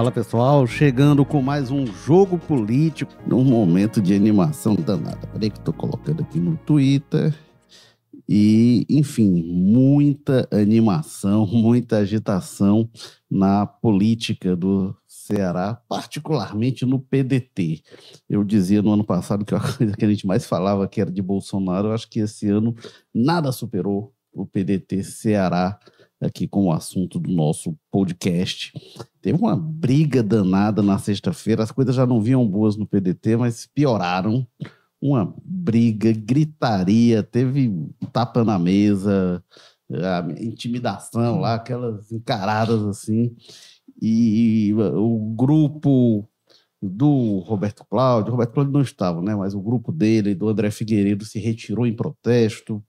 Fala pessoal, chegando com mais um jogo político num momento de animação danada. Peraí que tô colocando aqui no Twitter. E, enfim, muita animação, muita agitação na política do Ceará, particularmente no PDT. Eu dizia no ano passado que a coisa que a gente mais falava que era de Bolsonaro, eu acho que esse ano nada superou o PDT Ceará aqui com o assunto do nosso podcast. Teve uma briga danada na sexta-feira, as coisas já não vinham boas no PDT, mas pioraram. Uma briga, gritaria, teve tapa na mesa, intimidação lá, aquelas encaradas assim. E o grupo do Roberto Cláudio, Roberto Cláudio não estava, né? Mas o grupo dele, do André Figueiredo, se retirou em protesto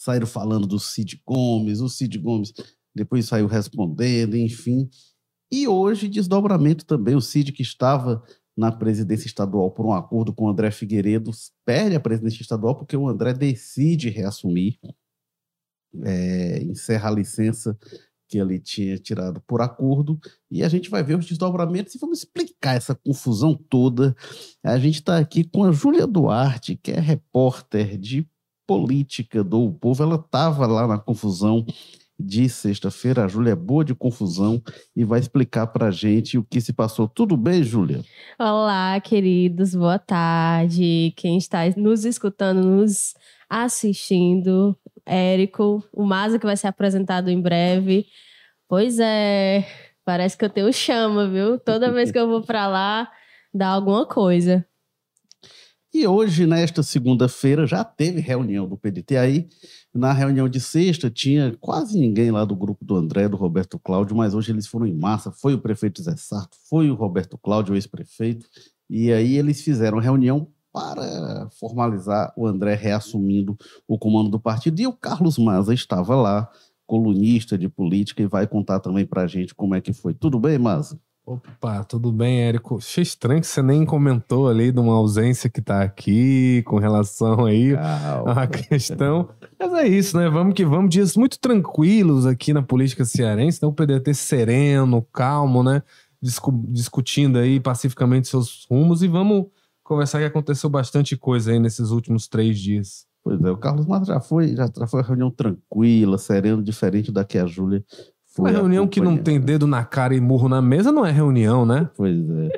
saíram falando do Cid Gomes, o Cid Gomes depois saiu respondendo, enfim. E hoje, desdobramento também, o Cid que estava na presidência estadual por um acordo com o André Figueiredo, perde a presidência estadual porque o André decide reassumir, é, encerra a licença que ele tinha tirado por acordo, e a gente vai ver os desdobramentos e vamos explicar essa confusão toda. A gente está aqui com a Júlia Duarte, que é repórter de política do povo, ela estava lá na confusão de sexta-feira. A Júlia é boa de confusão e vai explicar para a gente o que se passou. Tudo bem, Júlia? Olá, queridos, boa tarde. Quem está nos escutando, nos assistindo, Érico, o Maza que vai ser apresentado em breve. Pois é, parece que eu tenho chama, viu? Toda vez que eu vou para lá, dá alguma coisa. E hoje, nesta segunda-feira, já teve reunião do PDT. Aí, na reunião de sexta, tinha quase ninguém lá do grupo do André, do Roberto Cláudio, mas hoje eles foram em massa. Foi o prefeito Zé Sarto, foi o Roberto Cláudio, o ex-prefeito. E aí eles fizeram reunião para formalizar o André reassumindo o comando do partido. E o Carlos Maza estava lá, colunista de política, e vai contar também para a gente como é que foi. Tudo bem, Maza? Opa, tudo bem, Érico? Achei estranho que você nem comentou ali de uma ausência que tá aqui com relação aí à questão. Mas é isso, né? Vamos que vamos. Dias muito tranquilos aqui na política cearense, né? O PDT sereno, calmo, né? Discu discutindo aí pacificamente seus rumos e vamos conversar que aconteceu bastante coisa aí nesses últimos três dias. Pois é, o Carlos Mato já foi, já foi uma reunião tranquila, sereno, diferente da que a Júlia uma reunião que não tem dedo na cara e murro na mesa não é reunião, né? Pois é.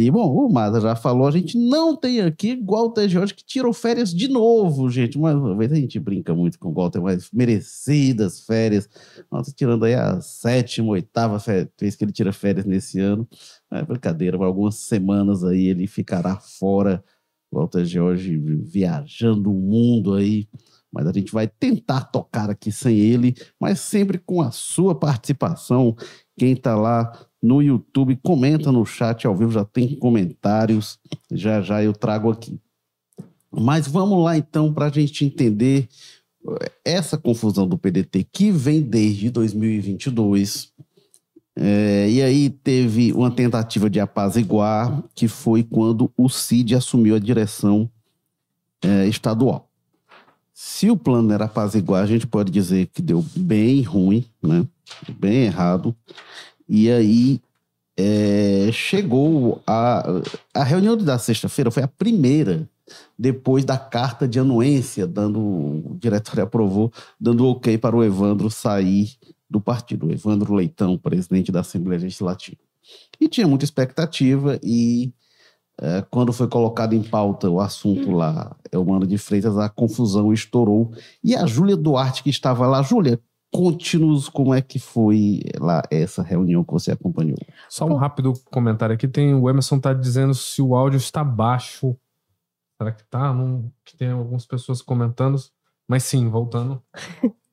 E, bom, o Maza já falou, a gente não tem aqui o TJ que tirou férias de novo, gente. Uma vez a gente brinca muito com o Walter, mas merecidas férias. Nossa, tirando aí a sétima, oitava vez que ele tira férias nesse ano. É brincadeira, por algumas semanas aí ele ficará fora. Walter George viajando o mundo aí mas a gente vai tentar tocar aqui sem ele, mas sempre com a sua participação. Quem está lá no YouTube, comenta no chat ao vivo, já tem comentários, já já eu trago aqui. Mas vamos lá então para a gente entender eh, essa confusão do PDT que vem desde 2022. É, e aí teve uma tentativa de apaziguar, que foi quando o CID assumiu a direção é, estadual. Se o plano era apaziguar, a gente pode dizer que deu bem ruim, né? bem errado. E aí é, chegou a, a reunião da sexta-feira foi a primeira depois da carta de anuência, dando o diretório aprovou, dando ok para o Evandro sair do partido, o Evandro Leitão, presidente da Assembleia Legislativa. E tinha muita expectativa e é, quando foi colocado em pauta o assunto lá, é o Mano de Freitas, a confusão estourou. E a Júlia Duarte, que estava lá, Júlia, conte-nos como é que foi lá essa reunião que você acompanhou. Só um rápido comentário aqui, tem o Emerson tá dizendo se o áudio está baixo. Será que tá? Não, que tem algumas pessoas comentando. Mas sim, voltando.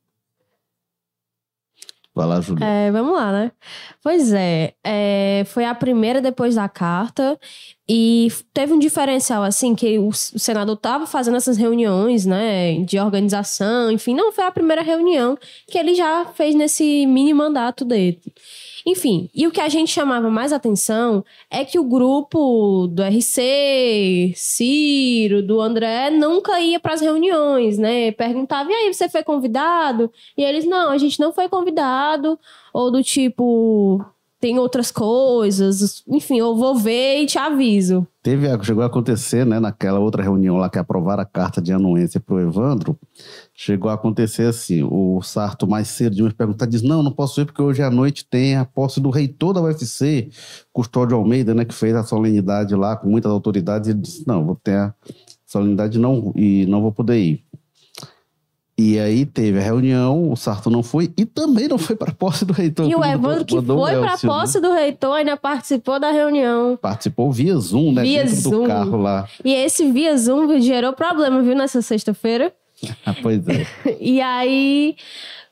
Vai lá, Júlia. É, vamos lá, né? Pois é, é, foi a primeira depois da carta e teve um diferencial, assim, que o, o senador estava fazendo essas reuniões, né, de organização, enfim, não foi a primeira reunião que ele já fez nesse mini mandato dele. Enfim, e o que a gente chamava mais atenção é que o grupo do RC, Ciro, do André, nunca ia para as reuniões, né? Perguntava, e aí, você foi convidado? E eles, não, a gente não foi convidado. Ou do tipo, tem outras coisas. Enfim, eu vou ver e te aviso. Teve, chegou a acontecer, né, naquela outra reunião lá que aprovaram a carta de anuência para o Evandro, chegou a acontecer assim, o Sarto mais cedo de me perguntar, diz, não, não posso ir porque hoje à noite tem a posse do reitor da UFC, Custódio Almeida, né, que fez a solenidade lá com muitas autoridades, ele disse, não, vou ter a solenidade não, e não vou poder ir. E aí teve a reunião, o Sarto não foi e também não foi para a posse do reitor. E o Evandro que foi para a posse né? do reitor ainda participou da reunião. Participou via Zoom, né? Via dentro Zoom. do carro lá. E esse via Zoom gerou problema, viu, nessa sexta-feira. Pois é. e aí,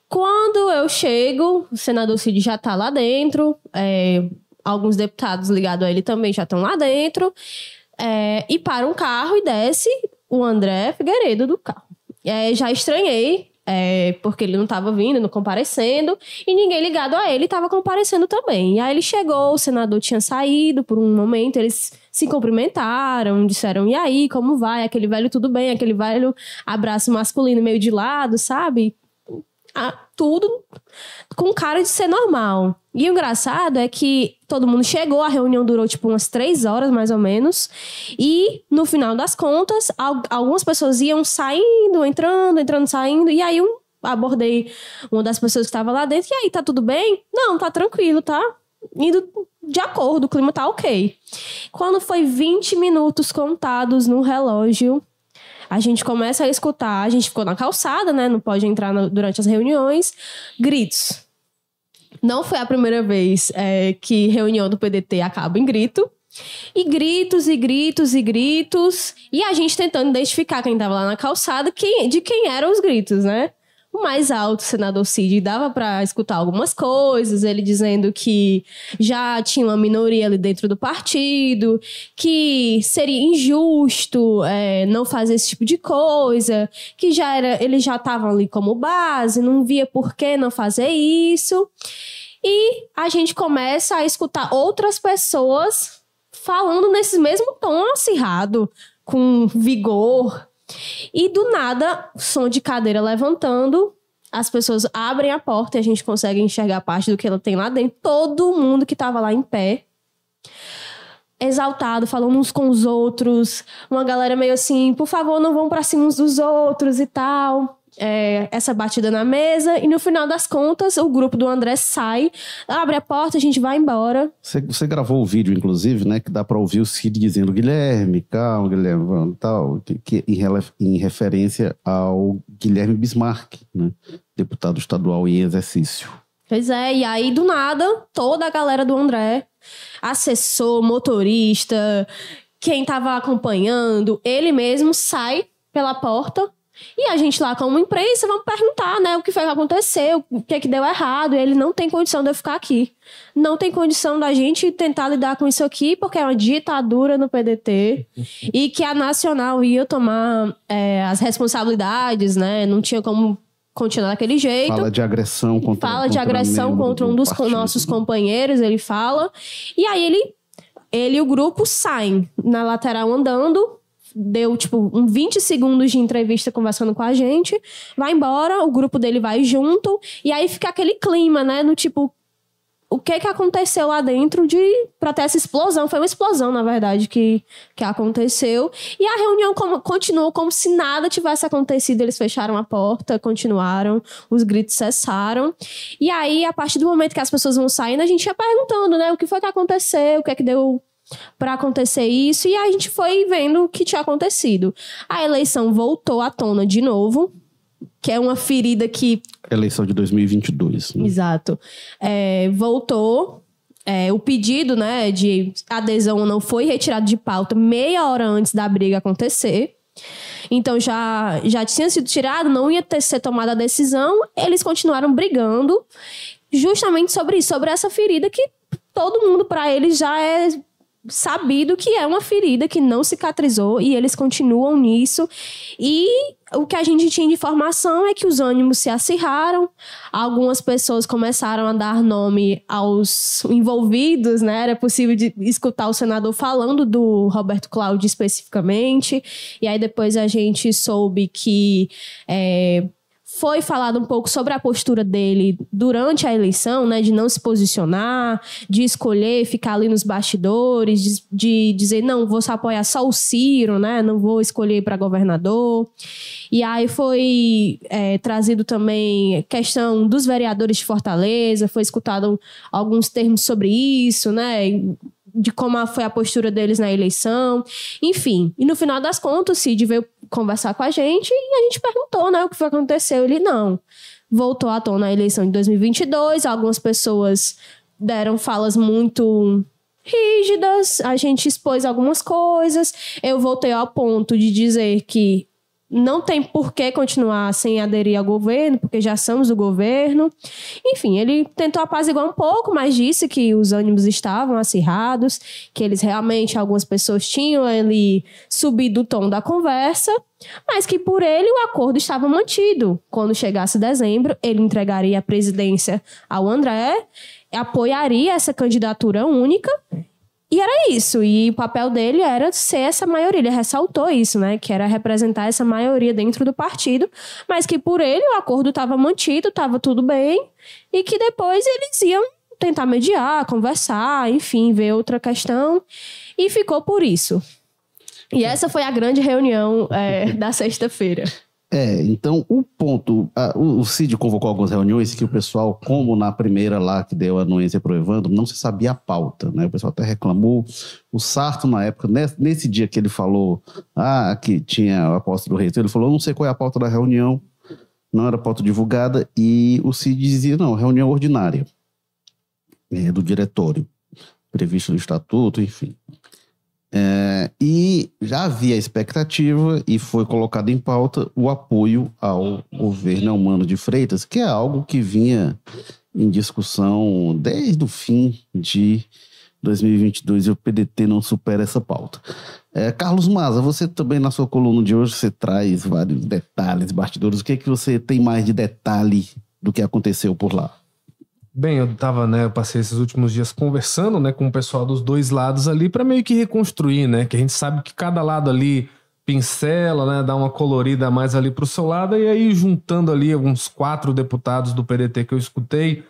quando eu chego, o senador Cid já tá lá dentro, é, alguns deputados ligados a ele também já estão lá dentro, é, e para um carro e desce o André Figueiredo do carro. É, já estranhei, é, porque ele não estava vindo, não comparecendo, e ninguém ligado a ele estava comparecendo também. E aí ele chegou, o senador tinha saído por um momento, eles se cumprimentaram, disseram, e aí, como vai? Aquele velho tudo bem, aquele velho abraço masculino meio de lado, sabe? Tudo com cara de ser normal. E o engraçado é que todo mundo chegou, a reunião durou tipo umas três horas mais ou menos. E no final das contas, algumas pessoas iam saindo, entrando, entrando, saindo. E aí eu abordei uma das pessoas que estava lá dentro. E aí, tá tudo bem? Não, tá tranquilo, tá? Indo de acordo, o clima tá ok. Quando foi 20 minutos contados no relógio, a gente começa a escutar, a gente ficou na calçada, né? Não pode entrar no, durante as reuniões. Gritos. Não foi a primeira vez é, que reunião do PDT acaba em grito. E gritos, e gritos, e gritos. E a gente tentando identificar quem estava lá na calçada, quem, de quem eram os gritos, né? Mais alto, senador Cid, dava para escutar algumas coisas, ele dizendo que já tinha uma minoria ali dentro do partido, que seria injusto é, não fazer esse tipo de coisa, que já era, eles já estavam ali como base, não via por que não fazer isso. E a gente começa a escutar outras pessoas falando nesse mesmo tom acirrado, com vigor, e do nada, som de cadeira levantando, as pessoas abrem a porta e a gente consegue enxergar parte do que ela tem lá dentro. Todo mundo que estava lá em pé, exaltado, falando uns com os outros. Uma galera meio assim, por favor, não vão para cima uns dos outros e tal é, essa batida na mesa e no final das contas o grupo do André sai, abre a porta, a gente vai embora. Você, você gravou o vídeo, inclusive, né? Que dá para ouvir o Cid dizendo Guilherme, calma, Guilherme, vamos, tal, que, que em, em, referência ao Guilherme Bismarck, né? Deputado estadual em exercício. Pois é, e aí do nada, toda a galera do André, assessor, motorista, quem tava acompanhando, ele mesmo sai pela porta e a gente lá como imprensa vamos perguntar, né, o que foi que aconteceu, o que é que deu errado, e ele não tem condição de eu ficar aqui. Não tem condição da gente tentar lidar com isso aqui, porque é uma ditadura no PDT e que a Nacional ia tomar é, as responsabilidades, né, não tinha como continuar daquele jeito. Fala de agressão contra Fala de agressão contra um dos partido, nossos companheiros, ele fala. E aí ele ele e o grupo saem na lateral andando deu, tipo, um 20 segundos de entrevista conversando com a gente, vai embora, o grupo dele vai junto, e aí fica aquele clima, né? No tipo, o que que aconteceu lá dentro de para ter essa explosão. Foi uma explosão, na verdade, que, que aconteceu. E a reunião como, continuou como se nada tivesse acontecido. Eles fecharam a porta, continuaram, os gritos cessaram. E aí, a partir do momento que as pessoas vão saindo, a gente ia perguntando, né? O que foi que aconteceu, o que é que deu para acontecer isso e a gente foi vendo o que tinha acontecido. A eleição voltou à tona de novo, que é uma ferida que. Eleição de 2022. Né? Exato. É, voltou. É, o pedido né, de adesão não foi retirado de pauta meia hora antes da briga acontecer. Então já, já tinha sido tirado, não ia ter ser tomada a decisão. Eles continuaram brigando justamente sobre isso, sobre essa ferida que todo mundo para eles já é sabido que é uma ferida que não cicatrizou e eles continuam nisso. E o que a gente tinha de informação é que os ânimos se acirraram, algumas pessoas começaram a dar nome aos envolvidos, né? Era possível escutar o senador falando do Roberto Cláudio especificamente, e aí depois a gente soube que. É, foi falado um pouco sobre a postura dele durante a eleição, né, de não se posicionar, de escolher ficar ali nos bastidores, de, de dizer não, vou apoiar só o Ciro, né, não vou escolher para governador. E aí foi é, trazido também questão dos vereadores de Fortaleza, foi escutado alguns termos sobre isso, né, de como foi a postura deles na eleição, enfim. E no final das contas, Cid veio conversar com a gente e a gente perguntou, né, o que foi que aconteceu. Ele, não, voltou à tona a eleição de 2022, algumas pessoas deram falas muito rígidas, a gente expôs algumas coisas, eu voltei ao ponto de dizer que não tem por que continuar sem aderir ao governo, porque já somos o governo. Enfim, ele tentou apaziguar um pouco, mas disse que os ânimos estavam acirrados, que eles realmente, algumas pessoas tinham ali subido o tom da conversa, mas que por ele o acordo estava mantido. Quando chegasse dezembro, ele entregaria a presidência ao André, apoiaria essa candidatura única e era isso. E o papel dele era ser essa maioria. Ele ressaltou isso, né? Que era representar essa maioria dentro do partido, mas que por ele o acordo estava mantido, estava tudo bem, e que depois eles iam tentar mediar, conversar, enfim, ver outra questão. E ficou por isso. E essa foi a grande reunião é, da sexta-feira. É, então o ponto. A, o, o Cid convocou algumas reuniões que o pessoal, como na primeira lá que deu a anuência para o Evandro, não se sabia a pauta, né? O pessoal até reclamou. O Sarto, na época, nesse, nesse dia que ele falou ah, que tinha o apóstolo reitor, ele falou: não sei qual é a pauta da reunião, não era pauta divulgada, e o Cid dizia: não, reunião ordinária é, do diretório, previsto no estatuto, enfim. É, e já havia expectativa e foi colocado em pauta o apoio ao governo humano de Freitas, que é algo que vinha em discussão desde o fim de 2022 e o PDT não supera essa pauta. É, Carlos Maza, você também na sua coluna de hoje você traz vários detalhes, bastidores. O que é que você tem mais de detalhe do que aconteceu por lá? Bem, eu tava, né, eu passei esses últimos dias conversando, né, com o pessoal dos dois lados ali para meio que reconstruir, né, que a gente sabe que cada lado ali pincela, né, dá uma colorida mais ali pro seu lado e aí juntando ali alguns quatro deputados do PDT que eu escutei,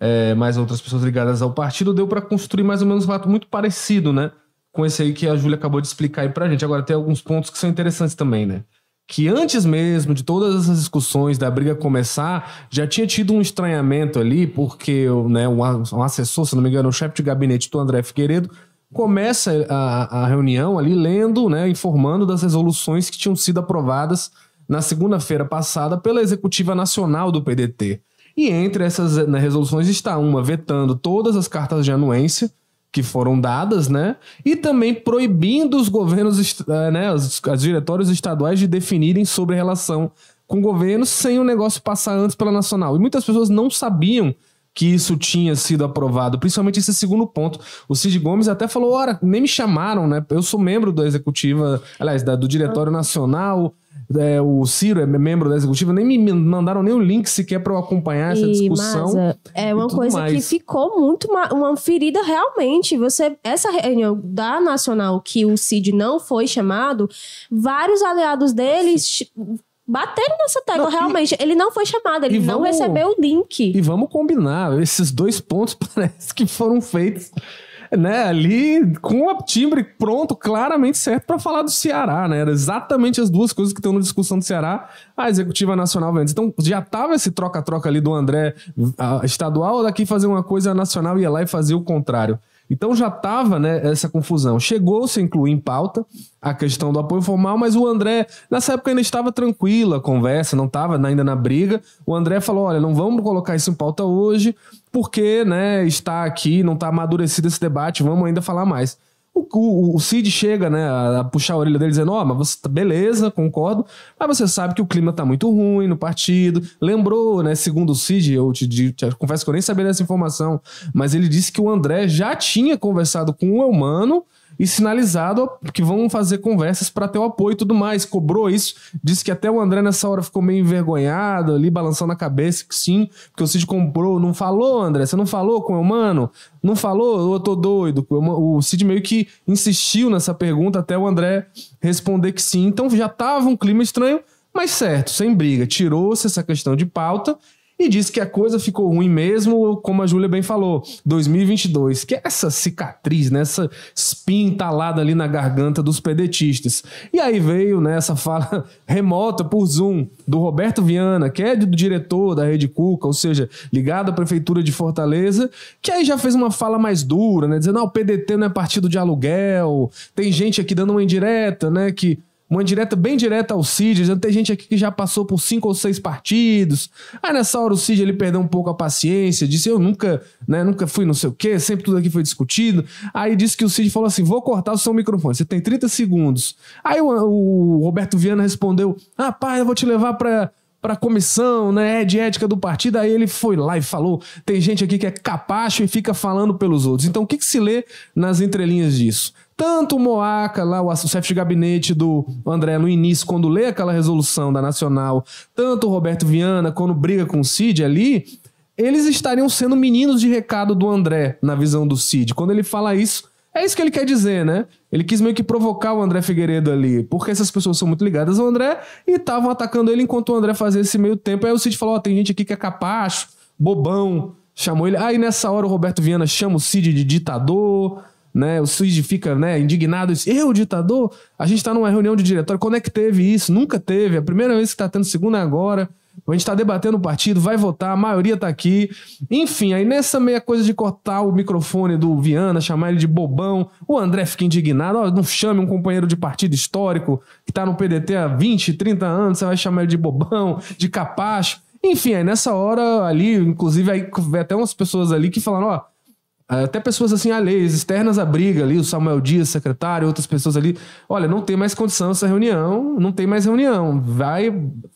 é, mais outras pessoas ligadas ao partido, deu para construir mais ou menos um relato muito parecido, né, com esse aí que a Júlia acabou de explicar aí pra gente. Agora tem alguns pontos que são interessantes também, né que antes mesmo de todas essas discussões da briga começar, já tinha tido um estranhamento ali, porque né, um, assessor, se não me engano, o chefe de gabinete do André Figueiredo, começa a, a reunião ali lendo, né, informando das resoluções que tinham sido aprovadas na segunda-feira passada pela Executiva Nacional do PDT. E entre essas né, resoluções está uma vetando todas as cartas de anuência, que foram dadas, né? E também proibindo os governos, eh, né, os, os diretórios estaduais de definirem sobre relação com o governo sem o negócio passar antes pela nacional. E muitas pessoas não sabiam que isso tinha sido aprovado, principalmente esse segundo ponto. O Cid Gomes até falou: ora, nem me chamaram, né? Eu sou membro da executiva, aliás, da, do Diretório Nacional é, o Ciro é membro da executiva, nem me mandaram nem o link sequer para eu acompanhar essa discussão. Masa, é uma coisa mais. que ficou muito uma, uma, ferida realmente. Você essa reunião da Nacional que o Cid não foi chamado, vários aliados deles bateram nessa tecla, não, realmente. E, ele não foi chamado, ele não vamos, recebeu o link. E vamos combinar, esses dois pontos parece que foram feitos né, ali com o timbre pronto, claramente certo para falar do Ceará, né? Era exatamente as duas coisas que estão na discussão do Ceará, a executiva nacional antes. Então já tava esse troca-troca ali do André estadual, daqui fazer uma coisa nacional ia lá e fazer o contrário. Então já estava né, essa confusão. Chegou-se a incluir em pauta a questão do apoio formal, mas o André, nessa época ainda estava tranquila a conversa, não estava ainda na briga. O André falou: olha, não vamos colocar isso em pauta hoje, porque né, está aqui, não está amadurecido esse debate, vamos ainda falar mais. O, o, o, Cid chega, né, a, puxar a orelha dele dizendo, ó, oh, mas você, tá, beleza, concordo, mas você sabe que o clima tá muito ruim no partido. Lembrou, né, segundo o Cid, eu te, te, te confesso que eu nem sabia dessa informação, mas ele disse que o André já tinha conversado com o Elmano e sinalizado que vão fazer conversas para ter o apoio e tudo mais. Cobrou isso, disse que até o André nessa hora ficou meio envergonhado ali, balançando a cabeça, que sim, porque o Cid comprou. Não falou, André? Você não falou com o mano? Não falou? Eu tô doido. O Cid meio que insistiu nessa pergunta até o André responder que sim. Então já tava um clima estranho, Mas certo, sem briga, tirou-se essa questão de pauta e disse que a coisa ficou ruim mesmo, como a Júlia bem falou, 2022, que é essa cicatriz, né, essa espinha entalada ali na garganta dos pedetistas. E aí veio né, essa fala remota por Zoom do Roberto Viana, que é do diretor da Rede Cuca, ou seja, ligado à Prefeitura de Fortaleza, que aí já fez uma fala mais dura, né, dizendo, ah, o PDT não é partido de aluguel, tem gente aqui dando uma indireta, né, que uma direta bem direta ao Cid, tem gente aqui que já passou por cinco ou seis partidos. Aí nessa hora o Cid ele perdeu um pouco a paciência, disse eu nunca, né, nunca fui não sei o quê, sempre tudo aqui foi discutido. Aí disse que o Cid falou assim: "Vou cortar o seu microfone, você tem 30 segundos". Aí o, o Roberto Viana respondeu: "Rapaz, eu vou te levar para para a comissão, né, de ética do partido. Aí ele foi lá e falou: tem gente aqui que é capacho e fica falando pelos outros. Então o que, que se lê nas entrelinhas disso? Tanto o Moaca, lá, o chefe de gabinete do André no início, quando lê aquela resolução da Nacional, tanto o Roberto Viana, quando briga com o Cid ali, eles estariam sendo meninos de recado do André, na visão do Cid. Quando ele fala isso, é isso que ele quer dizer, né? Ele quis meio que provocar o André Figueiredo ali, porque essas pessoas são muito ligadas ao André e estavam atacando ele enquanto o André fazia esse meio tempo. Aí o Cid falou: Ó, oh, tem gente aqui que é capacho, bobão. Chamou ele. Aí nessa hora o Roberto Viana chama o Cid de ditador né? O Cid fica, né, indignado, diz, eu, ditador? A gente está numa reunião de diretório, quando é que teve isso? Nunca teve, a primeira vez que está tendo segunda é agora. A gente está debatendo o partido, vai votar, a maioria está aqui. Enfim, aí nessa meia coisa de cortar o microfone do Viana, chamar ele de bobão, o André fica indignado. Oh, não chame um companheiro de partido histórico que está no PDT há 20, 30 anos, você vai chamar ele de bobão, de capacho. Enfim, aí nessa hora ali, inclusive, aí até umas pessoas ali que falaram: ó. Oh, até pessoas assim alheias, externas à briga ali, o Samuel Dias, secretário, outras pessoas ali. Olha, não tem mais condição essa reunião, não tem mais reunião. Vai,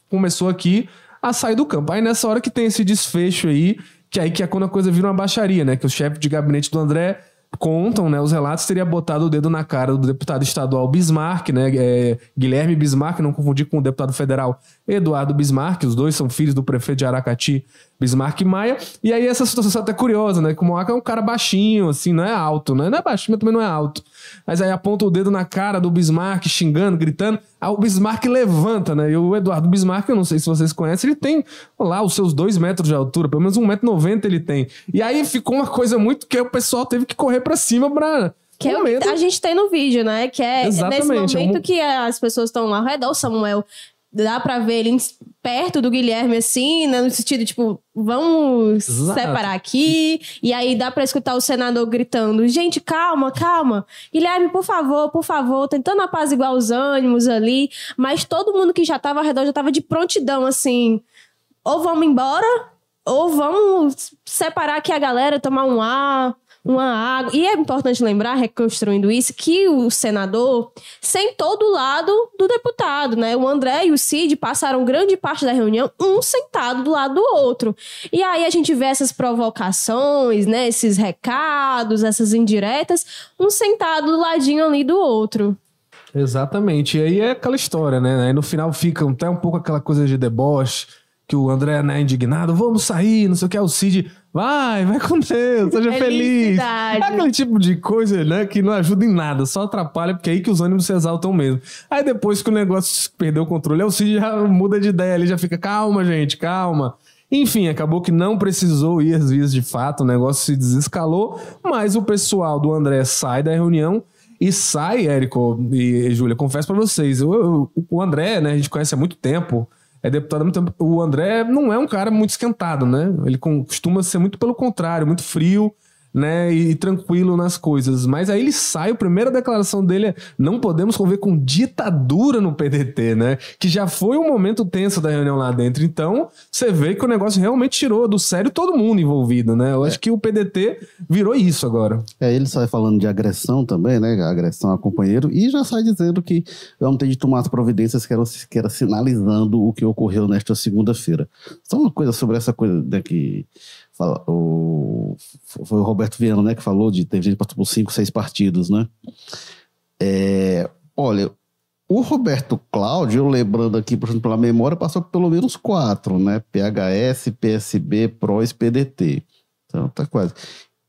começou aqui a sair do campo. Aí nessa hora que tem esse desfecho aí, que aí que é quando a coisa vira uma baixaria, né? Que o chefe de gabinete do André contam, né, os relatos, teria botado o dedo na cara do deputado estadual Bismarck, né, é, Guilherme Bismarck, não confundir com o deputado federal Eduardo Bismarck, os dois são filhos do prefeito de Aracati, Bismarck Maia. E aí essa situação é até curiosa, né? Que o Moaca é um cara baixinho, assim, não é alto, né? Não é baixinho, mas também não é alto. Mas aí aponta o dedo na cara do Bismarck, xingando, gritando. Aí o Bismarck levanta, né? E o Eduardo Bismarck, eu não sei se vocês conhecem, ele tem lá os seus dois metros de altura, pelo menos um metro e noventa ele tem. E aí ficou uma coisa muito que o pessoal teve que correr para cima pra que é o que a gente tem no vídeo, né? Que é Exatamente, nesse momento é um... que as pessoas estão lá ao redor, o Samuel dá pra ver ele perto do Guilherme, assim, né, no sentido, tipo, vamos Exato. separar aqui. E aí dá pra escutar o senador gritando: gente, calma, calma. Guilherme, por favor, por favor, tentando apaziguar os ânimos ali. Mas todo mundo que já tava ao redor já tava de prontidão, assim. Ou vamos embora, ou vamos separar aqui a galera, tomar um ar uma água. E é importante lembrar, reconstruindo isso, que o senador sentou do lado do deputado, né? O André e o Cid passaram grande parte da reunião um sentado do lado do outro. E aí a gente vê essas provocações, né? Esses recados, essas indiretas, um sentado do ladinho ali do outro. Exatamente. E aí é aquela história, né? Aí no final fica até um pouco aquela coisa de deboche, que o André, né, indignado, vamos sair, não sei o que, é o Cid Vai, vai com Deus, seja feliz. É aquele tipo de coisa, né, que não ajuda em nada, só atrapalha, porque é aí que os ânimos se exaltam mesmo. Aí depois que o negócio perdeu o controle, o Cid já muda de ideia ali, já fica, calma, gente, calma. Enfim, acabou que não precisou ir às vias de fato, o negócio se desescalou, mas o pessoal do André sai da reunião e sai, Érico e Júlia, confesso para vocês, eu, eu, o André, né, a gente conhece há muito tempo, é deputado há muito tempo. O André não é um cara muito esquentado, né? Ele costuma ser muito pelo contrário, muito frio né, e, tranquilo nas coisas. Mas aí ele sai, a primeira declaração dele é: não podemos conviver com ditadura no PDT, né? Que já foi um momento tenso da reunião lá dentro. Então, você vê que o negócio realmente tirou do sério todo mundo envolvido, né? Eu é. acho que o PDT virou isso agora. É, ele sai falando de agressão também, né? Agressão a companheiro, e já sai dizendo que vamos ter de tomar as providências que era, que era sinalizando o que ocorreu nesta segunda-feira. Só uma coisa sobre essa coisa daqui. Né, o, foi o Roberto Viana, né, que falou de ter gente passou por cinco, seis partidos, né? É, olha, o Roberto Cláudio, lembrando aqui, por exemplo, pela memória, passou pelo menos quatro, né? PHS, PSB, PROS, PDT. Então tá quase.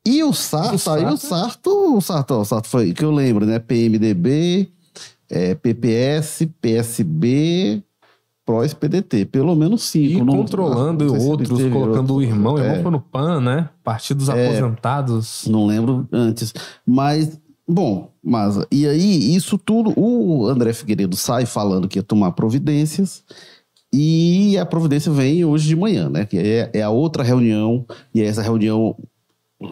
E o Sarto, o Sarto, aí o Sarto, o Sarto, o Sarto foi, que eu lembro, né? PMDB, é, PPS, PSB, pró-PDT, pelo menos cinco. E não, controlando não outros, colocando o irmão, o irmão é, foi no PAN, né? Partidos É. aposentados. Não lembro antes. Mas, bom, mas e aí, isso tudo, o André Figueiredo sai falando que ia tomar providências. E a providência vem hoje de manhã, né? Que é, é a outra reunião, e é essa reunião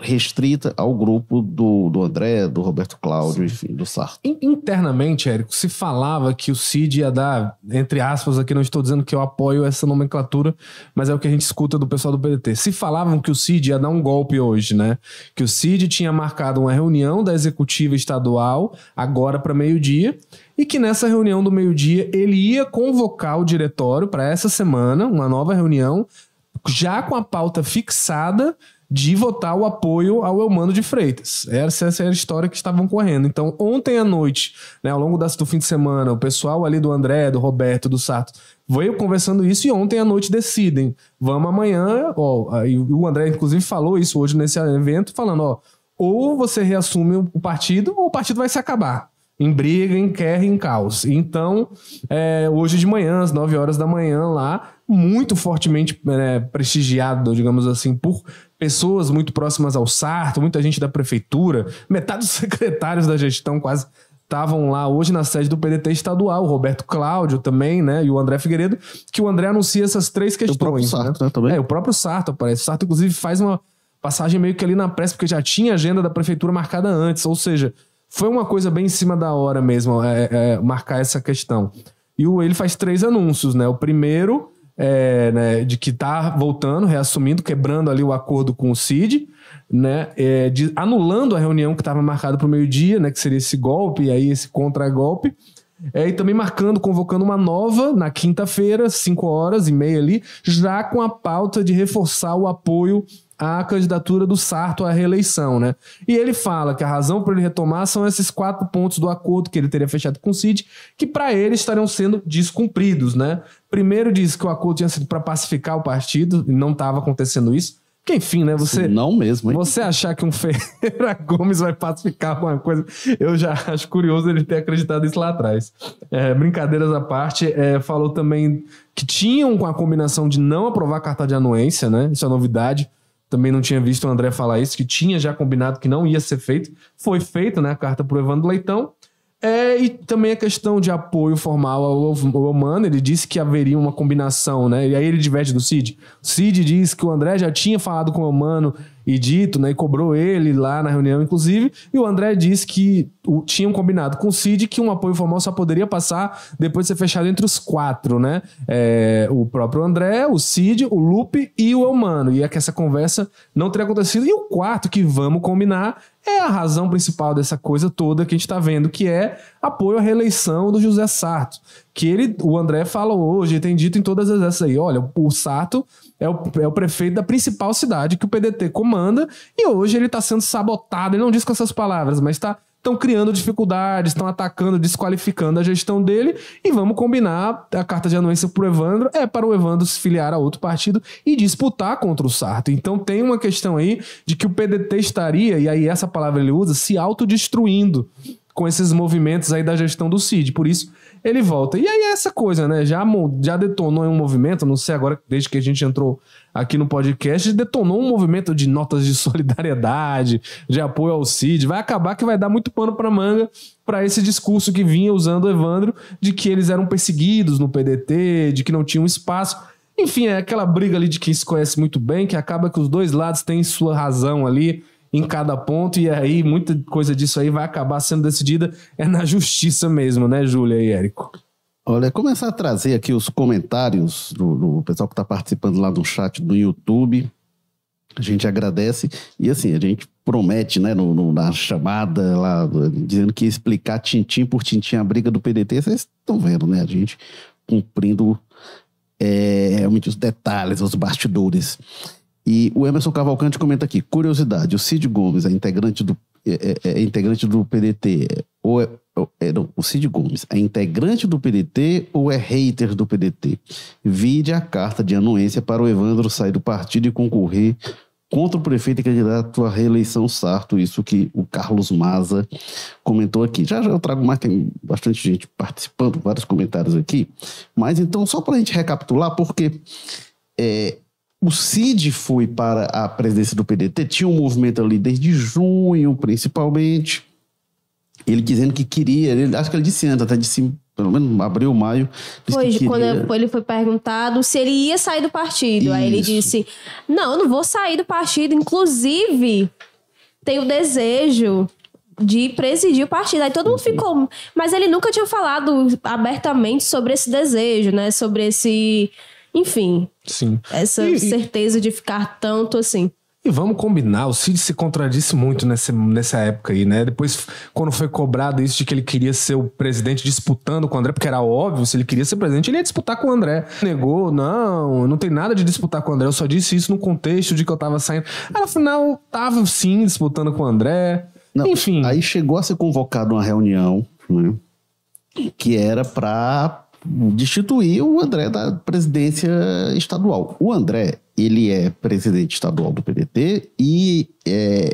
restrita ao grupo do, do André, do Roberto Cláudio, enfim, do Sarto. In- Internamente, Érico, se falava que o Cid ia dar, entre aspas, aqui não estou dizendo que eu apoio essa nomenclatura, mas é o que a gente escuta do pessoal do PDT. Se falavam que o Cid ia dar um golpe hoje, né? Que o Cid tinha marcado uma reunião da executiva estadual, agora para meio-dia, e que nessa reunião do meio-dia ele ia convocar o diretório para essa semana, uma nova reunião, já com a pauta fixada de votar o apoio ao Eumano de Freitas. Essa, essa era a história que estavam correndo. Então, ontem à noite, né, ao longo do fim de semana, o pessoal ali do André, do Roberto, do Sarto, veio conversando isso e ontem à noite decidem. Vamos amanhã, ó, aí o André inclusive falou isso hoje nesse evento, falando, ó, ou você reassume o partido ou o partido vai se acabar. Em briga, em guerra, em caos. Então, é, hoje de manhã, às 9 horas da manhã, lá, muito fortemente é, prestigiado, digamos assim, por pessoas muito próximas ao Sarto, muita gente da prefeitura, metade dos secretários da gestão quase estavam lá hoje na sede do PDT estadual, o Roberto Cláudio também, né, e o André Figueiredo, que o André anuncia essas três questões. O próprio Sarto, né, também. É, o próprio Sarto aparece. O Sarto, inclusive, faz uma passagem meio que ali na pressa, porque já tinha agenda da prefeitura marcada antes, ou seja, foi uma coisa bem em cima da hora mesmo, é, é, marcar essa questão. E o, ele faz três anúncios, né? O primeiro é, né, de que tá voltando, reassumindo, quebrando ali o acordo com o Cid, né? é, de- anulando a reunião que estava marcada para o meio-dia, né? Que seria esse golpe, e aí esse contra-golpe. É, e também marcando, convocando uma nova na quinta-feira, 5 horas e meia ali, já com a pauta de reforçar o apoio à candidatura do Sarto à reeleição, né? E ele fala que a razão para ele retomar são esses quatro pontos do acordo que ele teria fechado com o Cid, que para ele estariam sendo descumpridos, né? Primeiro diz que o acordo tinha sido para pacificar o partido e não estava acontecendo isso. Que enfim, né? Você Não mesmo, hein? você achar que um Ferreira Gomes vai pacificar alguma coisa, eu já acho curioso ele ter acreditado isso lá atrás. É, brincadeiras à parte, é, falou também que tinham com a combinação de não aprovar a carta de anuência, né? Isso é novidade. Também não tinha visto o André falar isso, que tinha já combinado que não ia ser feito. Foi feito, né? A carta pro Evandro Leitão. É, e também a questão de apoio formal ao, ao Humano, ele disse que haveria uma combinação, né? E aí ele diverge do Cid. O Cid diz que o André já tinha falado com o Humano e dito, né? E cobrou ele lá na reunião, inclusive. E o André disse que o, tinham combinado com o Cid que um apoio formal só poderia passar depois de ser fechado entre os quatro, né? É, o próprio André, o Cid, o Lupe e o Humano. E é que essa conversa não teria acontecido. E o quarto, que vamos combinar, é a razão principal dessa coisa toda que a gente está vendo, que é apoio à reeleição do José Sarto. Que ele, o André fala hoje, tem dito em todas as essas aí: olha, o Sarto é o, é o prefeito da principal cidade que o PDT comanda, e hoje ele está sendo sabotado. Ele não diz com essas palavras, mas está estão criando dificuldades, estão atacando, desqualificando a gestão dele e vamos combinar a carta de anuência para o Evandro é para o Evandro se filiar a outro partido e disputar contra o Sarto. Então tem uma questão aí de que o PDT estaria, e aí essa palavra ele usa, se autodestruindo com esses movimentos aí da gestão do Cid. Por isso, ele volta. E aí essa coisa, né? Já, já detonou um movimento, não sei agora, desde que a gente entrou aqui no podcast, detonou um movimento de notas de solidariedade, de apoio ao Cid. Vai acabar que vai dar muito pano pra manga para esse discurso que vinha usando o Evandro de que eles eram perseguidos no PDT, de que não tinham espaço. Enfim, é aquela briga ali de quem se conhece muito bem, que acaba que os dois lados têm sua razão ali em cada ponto, e aí muita coisa disso aí vai acabar sendo decidida é na justiça mesmo, né, Júlia e Érico? Olha, começar a trazer aqui os comentários do, do pessoal que está participando lá do chat do YouTube. A gente agradece. E assim, a gente promete, né, no, no- na chamada lá, do- dizendo que ia explicar tintim por tintim a briga do PDT. Vocês estão vendo, né? A gente cumprindo é, realmente os detalhes, os bastidores. E o Emerson Cavalcante comenta aqui: curiosidade, o Cid Gomes é integrante do, é, é- é integrante do PDT. Ou é, é, não, o Cid Gomes é integrante do PDT ou é hater do PDT? Vide a carta de anuência para o Evandro sair do partido e concorrer contra o prefeito e candidato à reeleição Sarto, isso que o Carlos Maza comentou aqui. Já já eu trago mais, tem bastante gente participando, vários comentários aqui. Mas então, só para a gente recapitular, porque é, o Cid foi para a presidência do PDT, tinha um movimento ali desde junho, principalmente. Ele dizendo que queria, ele, acho que ele disse antes, até disse pelo menos abril, maio. Foi quando ele foi perguntado se ele ia sair do partido. Isso. Aí ele disse: Não, eu não vou sair do partido. Inclusive, tenho desejo de presidir o partido. Aí todo mundo ficou. Mas ele nunca tinha falado abertamente sobre esse desejo, né? Sobre esse. Enfim. Sim. Essa e, certeza de ficar tanto assim. E vamos combinar, o Cid se contradisse muito nessa, nessa época aí, né? Depois, quando foi cobrado isso de que ele queria ser o presidente disputando com o André, porque era óbvio, se ele queria ser presidente, ele ia disputar com o André. Negou, não, não tem nada de disputar com o André, eu só disse isso no contexto de que eu tava saindo. Aí, no final, tava sim disputando com o André. Não, Enfim. Aí chegou a ser convocado uma reunião, né? Que era para destituir o André da presidência estadual. O André, ele é presidente estadual do PDT e é,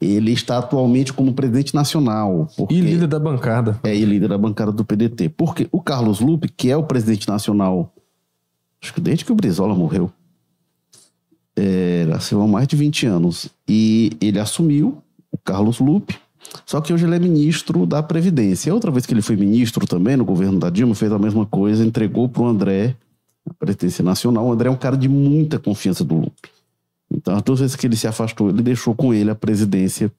ele está atualmente como presidente nacional. Porque, e líder da bancada. É, e líder da bancada do PDT. Porque o Carlos Lupe, que é o presidente nacional, acho que desde que o Brizola morreu, é, nasceu há mais de 20 anos. E ele assumiu, o Carlos Lupe, só que hoje ele é ministro da Previdência. Outra vez que ele foi ministro também no governo da Dilma, fez a mesma coisa, entregou para o André a presidência nacional. O André é um cara de muita confiança do Lupe. Então, as duas vezes que ele se afastou, ele deixou com ele a presidência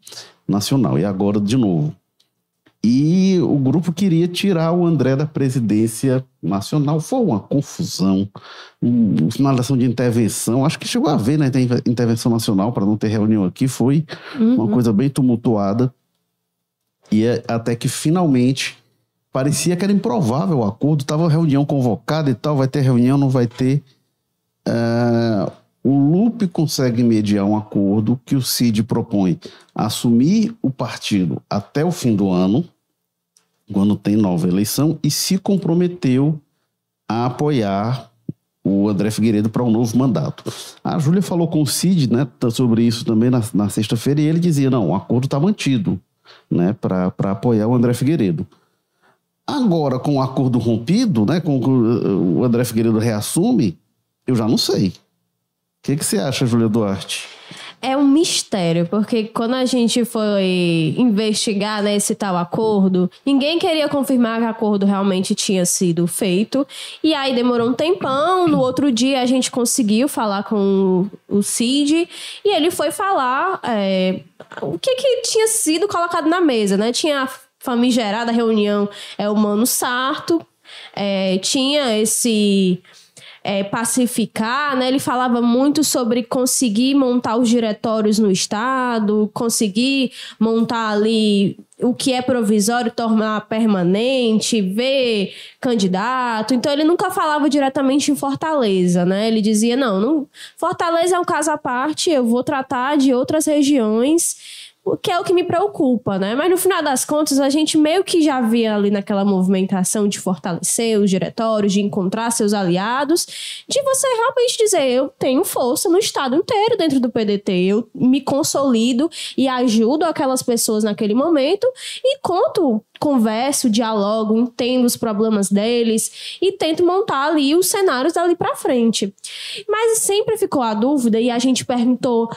nacional. E agora, de novo. E o grupo queria tirar o André da presidência nacional. Foi uma confusão, uma sinalização de intervenção. Acho que chegou a ver, né? Intervenção nacional para não ter reunião aqui. Foi uhum. uma coisa bem tumultuada. E é até que finalmente parecia que era improvável o acordo, estava reunião convocada e tal, vai ter reunião, não vai ter. Uh, o Lupe consegue mediar um acordo que o Cid propõe assumir o partido até o fim do ano, quando tem nova eleição, e se comprometeu a apoiar o André Figueiredo para um novo mandato. A Júlia falou com o Cid né, sobre isso também na, na sexta-feira e ele dizia: não, o acordo está mantido né, para apoiar o André Figueiredo. Agora, com o acordo rompido, né, com o André Figueiredo reassume, eu já não sei. O que, que você acha, Júlia Duarte? É um mistério, porque quando a gente foi investigar né, esse tal acordo, ninguém queria confirmar que o acordo realmente tinha sido feito. E aí demorou um tempão. No outro dia a gente conseguiu falar com o Cid e ele foi falar é, o que, que tinha sido colocado na mesa, né? Tinha a famigerada reunião, é o Mano Sarto, é, tinha esse é, pacificar, né? Ele falava muito sobre conseguir montar os diretórios no estado, conseguir montar ali o que é provisório tornar permanente, ver candidato. Então ele nunca falava diretamente em Fortaleza, né? Ele dizia não, não Fortaleza é um caso à parte, eu vou tratar de outras regiões que é o que me preocupa, né? Mas no final das contas, a gente meio que já via ali naquela movimentação de fortalecer os diretórios, de encontrar seus aliados, de você realmente dizer: eu tenho força no estado inteiro dentro do PDT, eu me consolido e ajudo aquelas pessoas naquele momento e conto converso, dialogo, entendo os problemas deles e tento montar ali os cenários dali para frente. Mas sempre ficou a dúvida e a gente perguntou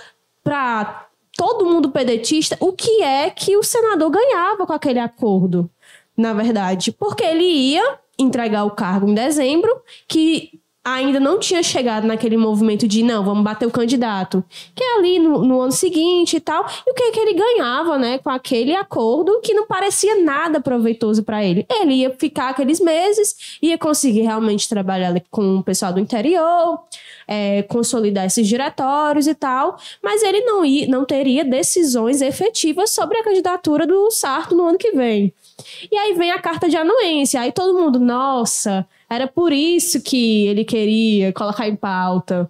para todo mundo pedetista, o que é que o senador ganhava com aquele acordo, na verdade. Porque ele ia entregar o cargo em dezembro, que ainda não tinha chegado naquele movimento de não, vamos bater o candidato, que é ali no, no ano seguinte e tal. E o que, é que ele ganhava, né, com aquele acordo que não parecia nada proveitoso para ele? Ele ia ficar aqueles meses, ia conseguir realmente trabalhar com o pessoal do interior, é, consolidar esses diretórios e tal, mas ele não, ia, não teria decisões efetivas sobre a candidatura do Sarto no ano que vem. E aí vem a carta de anuência, aí todo mundo, nossa, era por isso que ele queria colocar em pauta.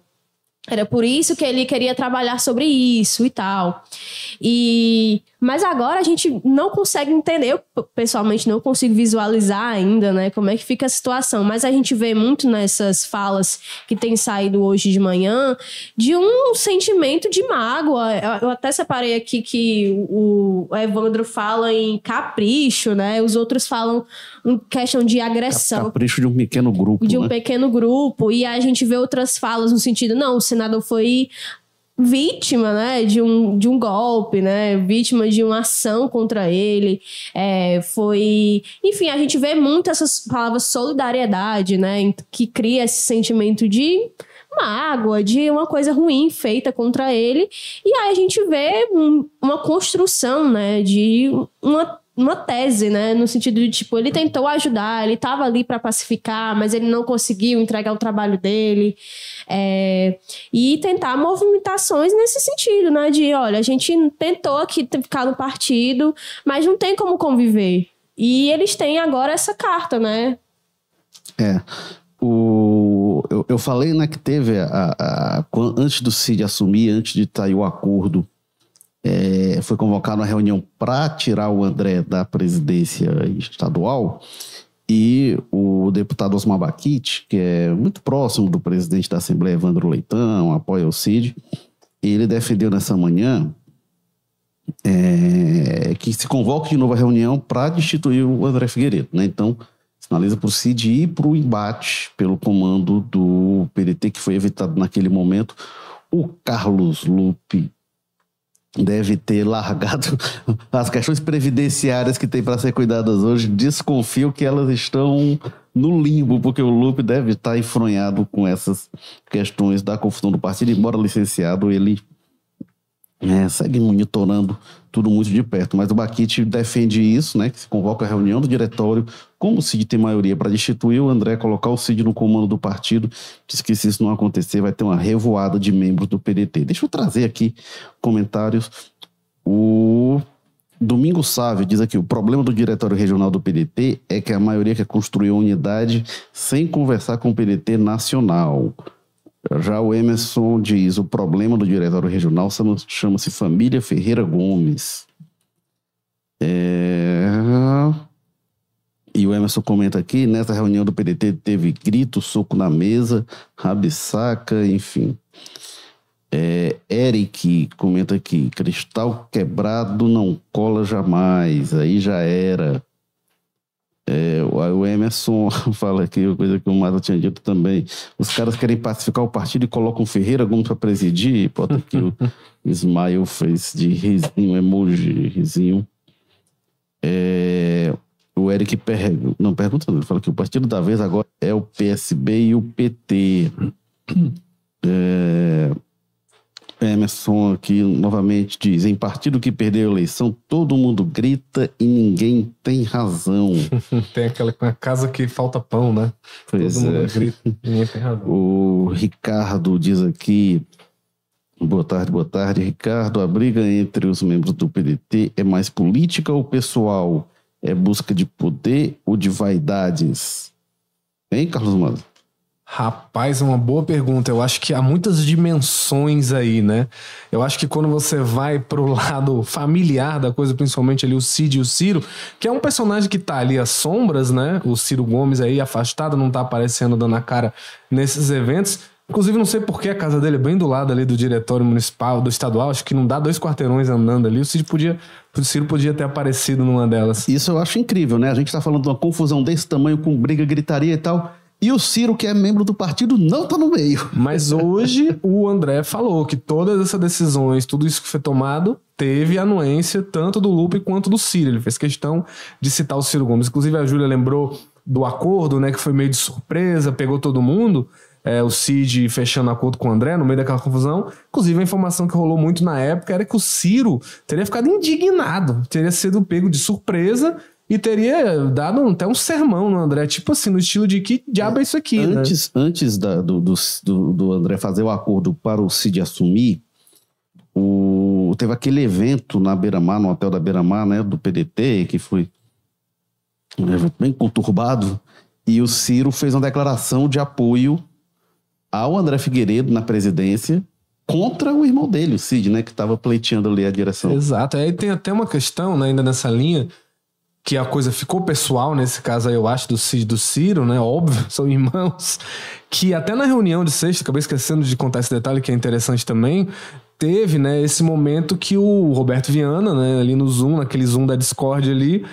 Era por isso que ele queria trabalhar sobre isso e tal. E Mas agora a gente não consegue entender, eu pessoalmente não consigo visualizar ainda, né, como é que fica a situação. Mas a gente vê muito nessas falas que tem saído hoje de manhã de um sentimento de mágoa. Eu até separei aqui que o Evandro fala em capricho, né? Os outros falam em questão de agressão. Capricho de um pequeno grupo. De um né? pequeno grupo. E a gente vê outras falas no sentido, não, o senador foi vítima, né, de um, de um golpe, né, vítima de uma ação contra ele, é, foi, enfim, a gente vê muito essas palavras solidariedade, né, que cria esse sentimento de mágoa, de uma coisa ruim feita contra ele, e aí a gente vê um, uma construção, né, de uma uma tese, né? No sentido de, tipo, ele tentou ajudar, ele estava ali para pacificar, mas ele não conseguiu entregar o trabalho dele. É, e tentar movimentações nesse sentido, né? De, olha, a gente tentou aqui ficar no partido, mas não tem como conviver. E eles têm agora essa carta, né? É. O, eu, eu falei, né, que teve a, a, a antes do Cid assumir, antes de sair o acordo é, foi convocado uma reunião para tirar o André da presidência estadual e o deputado Osmar Baquite, que é muito próximo do presidente da Assembleia, Evandro Leitão, apoia o CID, ele defendeu nessa manhã é, que se convoque de novo a reunião para destituir o André Figueiredo. Né? Então, sinaliza para o CID ir para o embate pelo comando do PDT, que foi evitado naquele momento. O Carlos Lupe deve ter largado as questões previdenciárias que tem para ser cuidadas hoje. Desconfio que elas estão no limbo, porque o Lupe deve estar enfronhado com essas questões da confusão do partido, embora licenciado, ele é, segue monitorando tudo muito de perto. Mas o Baquite defende isso, né? Que se convoca a reunião do diretório, como o Cid tem maioria para destituir o André, colocar o Cid no comando do partido. Diz que se isso não acontecer, vai ter uma revoada de membros do PDT. Deixa eu trazer aqui comentários. O Domingo Sávio diz aqui: o problema do diretório regional do PDT é que a maioria quer construir a unidade sem conversar com o PDT nacional. Já o Emerson diz: o problema do diretório regional chama-se Família Ferreira Gomes. É... E o Emerson comenta aqui: nessa reunião do PDT teve grito, soco na mesa, rabisaca, enfim. É, Eric comenta aqui: cristal quebrado não cola jamais, aí já era. É, o Emerson fala aqui, uma coisa que o Mata tinha dito também. Os caras querem pacificar o partido e colocam Ferreira Gomes para presidir. Bota aqui o Ismael fez de risinho, emoji, risinho. É, o Eric per... não pergunta, ele fala que o partido da vez agora é o PSB e o PT. É, Emerson aqui novamente diz: em partido que perdeu a eleição, todo mundo grita e ninguém tem razão. tem aquela casa que falta pão, né? Pois todo é. mundo grita e ninguém tem razão. O Ricardo diz aqui: boa tarde, boa tarde, Ricardo. A briga entre os membros do PDT é mais política ou pessoal? É busca de poder ou de vaidades? Hein, Carlos Mano? Rapaz, uma boa pergunta. Eu acho que há muitas dimensões aí, né? Eu acho que quando você vai pro lado familiar da coisa, principalmente ali o Cid e o Ciro, que é um personagem que tá ali às sombras, né? O Ciro Gomes aí afastado, não tá aparecendo dando a cara nesses eventos. Inclusive, não sei por que a casa dele é bem do lado ali do diretório municipal, do estadual, acho que não dá dois quarteirões andando ali. O Cid podia, o Ciro podia ter aparecido numa delas. Isso eu acho incrível, né? A gente tá falando de uma confusão desse tamanho com briga, gritaria e tal. E o Ciro, que é membro do partido, não tá no meio. Mas hoje o André falou que todas essas decisões, tudo isso que foi tomado, teve anuência tanto do Lupe quanto do Ciro. Ele fez questão de citar o Ciro Gomes. Inclusive a Júlia lembrou do acordo, né, que foi meio de surpresa, pegou todo mundo. É, o Cid fechando acordo com o André no meio daquela confusão. Inclusive, a informação que rolou muito na época era que o Ciro teria ficado indignado, teria sido pego de surpresa e teria dado até um sermão no André, tipo assim, no estilo de que diabo é isso aqui, antes, né? Antes da, do, do, do, André fazer o acordo para o Cid assumir, o, teve aquele evento na Beira-Mar, no hotel da Beira-Mar, né, do PDT, que foi um evento bem conturbado, e o Ciro fez uma declaração de apoio ao André Figueiredo na presidência contra o irmão dele, o Cid, né? Que estava pleiteando ali a direção. Exato. Aí tem até uma questão, né, ainda nessa linha, que a coisa ficou pessoal nesse caso aí, eu acho, do Cid do Ciro, né? Óbvio, são irmãos. Que até na reunião de sexta, acabei esquecendo de contar esse detalhe que é interessante também, teve, né, esse momento que o Roberto Viana, né, ali no Zoom, naquele Zoom da Discord ali,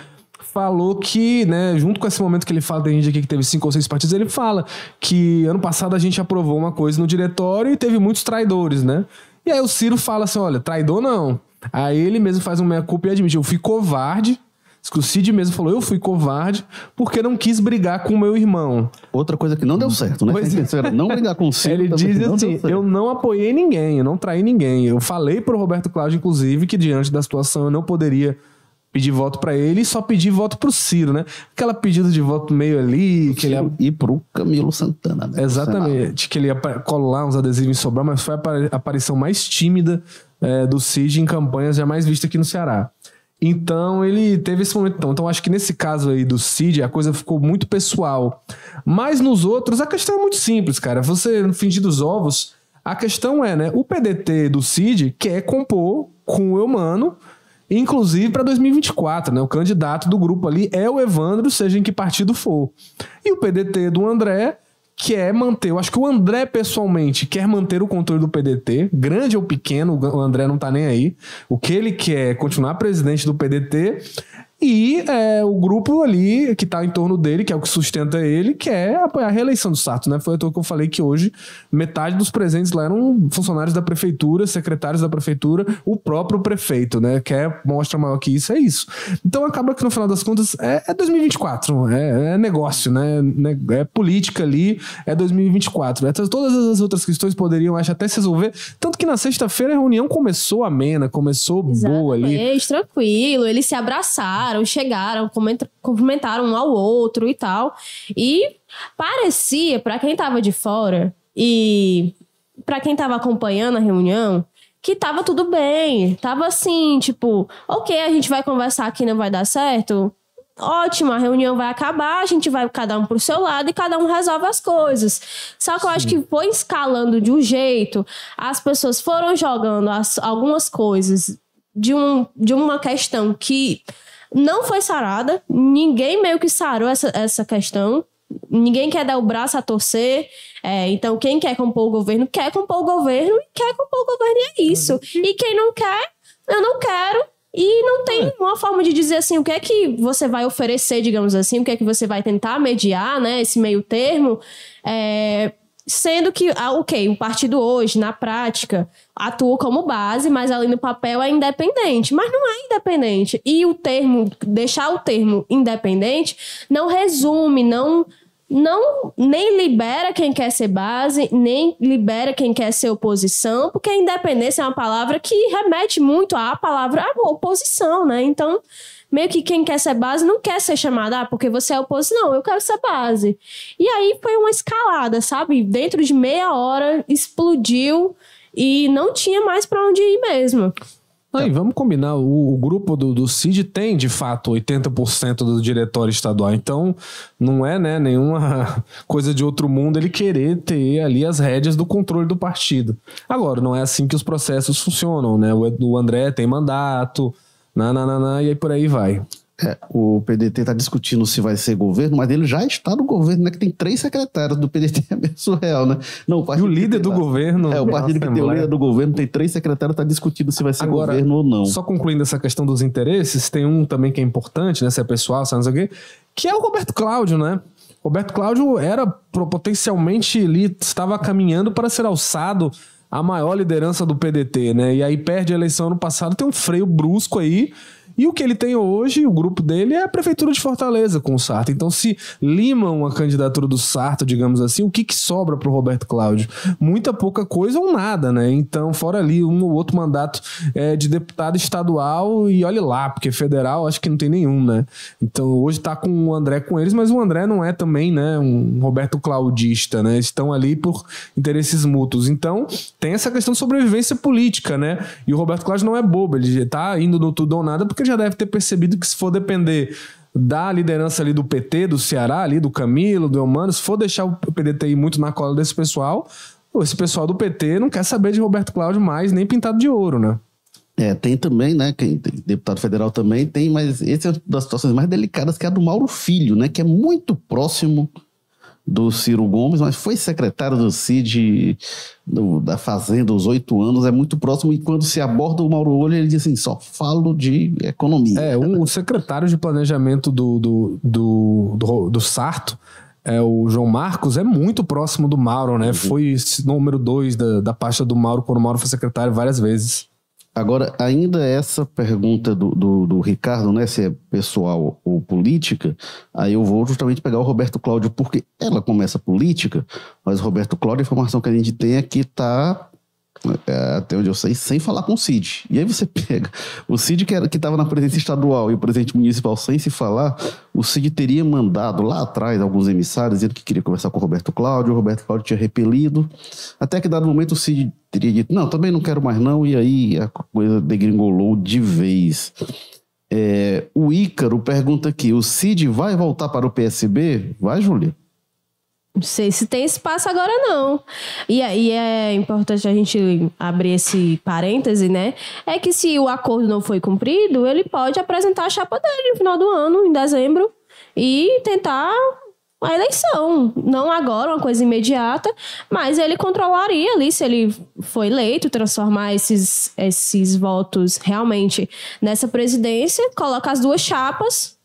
falou que, né, junto com esse momento que ele fala, tem gente aqui que teve cinco ou seis partidos, ele fala que ano passado a gente aprovou uma coisa no diretório e teve muitos traidores, né? E aí o Ciro fala assim: olha, traidor não. Aí ele mesmo faz uma meia-culpa e admite: eu fui covarde. O Cid mesmo falou: eu fui covarde porque não quis brigar com o meu irmão. Outra coisa que não deu certo, né? Pois é. Não brigar com o Ciro. Ele diz não assim: certo. eu não apoiei ninguém, eu não traí ninguém. Eu falei pro Roberto Cláudio, inclusive, que diante da situação eu não poderia pedir voto pra ele e só pedir voto pro Ciro, né? Aquela pedida de voto meio ali, que ele E pro Camilo Santana, né? Exatamente, que ele ia colar uns adesivos em Sobral, mas foi a apa- aparição mais tímida é, do Cid em campanhas jamais vista aqui no Ceará. Então ele teve esse momento. Então, então acho que nesse caso aí do Cid, a coisa ficou muito pessoal. Mas nos outros, a questão é muito simples, cara. Você, no fingir dos ovos, a questão é, né? O PDT do Cid quer compor com o Eumano, inclusive para 2024, né? O candidato do grupo ali é o Evandro, seja em que partido for. E o PDT do André quer manter, eu acho que o André pessoalmente quer manter o controle do PDT, grande ou pequeno, o André não tá nem aí. O que ele quer é continuar presidente do PDT e é, o grupo ali que tá em torno dele, que é o que sustenta ele, quer apoiar a reeleição do Sarto, né? Foi à toa que eu falei que hoje metade dos presentes lá eram funcionários da prefeitura, secretários da prefeitura, o próprio prefeito, né? Quer mostra maior que isso, é isso. Então acaba que no final das contas é, é 2024, é, é negócio, né? Ne- É política ali, é 2024. Essas- Todas as outras questões poderiam, acho, até se resolver. Tanto que na sexta-feira a reunião começou amena, começou boa ali. Tranquilo. Eles se abraçaram, chegaram, comenta- cumprimentaram um ao outro e tal. E parecia, pra quem tava de fora e pra quem tava acompanhando a reunião, que tava tudo bem. Tava assim, tipo, ok, a gente vai conversar aqui, não vai dar certo. Ótimo, a reunião vai acabar, a gente vai cada um pro seu lado e cada um resolve as coisas. Só que eu acho que foi escalando de um jeito, as pessoas foram jogando as- algumas coisas de, um, de uma questão que não foi sarada, ninguém meio que sarou essa, essa questão. Ninguém quer dar o braço a torcer. É, então, quem quer compor o governo, quer compor o governo e quer compor o governo, e é isso. E quem não quer, eu não quero. E não tem uma forma de dizer assim, o que é que você vai oferecer, digamos assim, o que é que você vai tentar mediar, né? Esse meio termo. É, Sendo que, ah, ok, o partido hoje, na prática, atua como base, mas ali no papel é independente. Mas não é independente. E o termo, deixar o termo independente, não resume, não, não nem libera quem quer ser base, nem libera quem quer ser oposição, porque independência é uma palavra que remete muito à palavra oposição, né? Então, meio que quem quer ser base não quer ser chamada, ah, porque você é oposição. Não, eu quero ser base. E aí foi uma escalada, sabe? Dentro de meia hora explodiu e não tinha mais pra onde ir mesmo. Aí, vamos combinar, o, o grupo do, do CID tem, de fato, 80% do diretório estadual. Então, não é né, nenhuma coisa de outro mundo ele querer ter ali as rédeas do controle do partido. Agora, não é assim que os processos funcionam, né? O, o André tem mandato, nananana, e aí por aí vai. É, o PDT está discutindo se vai ser governo, mas ele já está no governo, né? Que tem três secretários do PDT, é meio surreal, né? Não, o E o líder do lá- governo. É, o partido que tem o líder do governo tem três secretários, está discutindo se vai ser Agora, governo ou não. Só concluindo essa questão dos interesses, tem um também que é importante, né? Se é pessoal, se é não sei o quê, que é o Roberto Cláudio, né? Roberto Cláudio era potencialmente ele estava caminhando para ser alçado a maior liderança do PDT, né? E aí perde a eleição ano passado, tem um freio brusco aí. E o que ele tem hoje, o grupo dele, é a Prefeitura de Fortaleza com o Sarto. Então, se limam a candidatura do Sarto, digamos assim, o que, que sobra pro Roberto Cláudio? Muita pouca coisa ou nada, né? Então, fora ali um ou outro mandato é, de deputado estadual e olhe lá, porque federal acho que não tem nenhum, né? Então, hoje tá com o André com eles, mas o André não é também, né, um Roberto Claudista, né? Estão ali por interesses mútuos. Então, tem essa questão de sobrevivência política, né? E o Roberto Cláudio não é bobo, ele tá indo no tudo ou nada porque já deve ter percebido que se for depender da liderança ali do PT, do Ceará, ali do Camilo, do Eumano, se for deixar o PDT ir muito na cola desse pessoal, esse pessoal do PT não quer saber de Roberto Cláudio mais, nem pintado de ouro, né? É, tem também, né? Quem tem, deputado federal também tem, mas esse é uma das situações mais delicadas, que é a do Mauro Filho, né? Que é muito próximo do Ciro Gomes, mas foi secretário do CID do, da Fazenda os oito anos, é muito próximo, e quando se aborda o Mauro Olho, ele diz assim, só falo de economia. É, o secretário de planejamento do, do, do, do, do Sarto, é, o João Marcos é muito próximo do Mauro, né? Uhum. Foi número dois da, da pasta do Mauro, quando o Mauro foi secretário várias vezes. Agora, ainda essa pergunta do, do, do, Ricardo, né, se é pessoal ou política, aí eu vou justamente pegar o Roberto Cláudio, porque ela começa política, mas o Roberto Cláudio, a informação que a gente tem é que está até onde eu sei, sem falar com o Cid. E aí você pega o Cid que estava na presidência estadual e o presidente municipal sem se falar, o Cid teria mandado lá atrás alguns emissários dizendo que queria conversar com o Roberto Cláudio, o Roberto Cláudio tinha repelido, até que dado momento o Cid teria dito, não, também não quero mais não, e aí a coisa degringolou de vez. É, o Ícaro pergunta aqui, o Cid vai voltar para o PSB? Vai, Júlia? Não sei se tem espaço agora, não. E aí é importante a gente abrir esse parêntese, né? É que se o acordo não foi cumprido, ele pode apresentar a chapa dele no final do ano, em dezembro, e tentar a eleição. Não agora, uma coisa imediata, mas ele controlaria ali, se ele foi eleito, transformar esses, esses votos realmente nessa presidência, coloca as duas chapas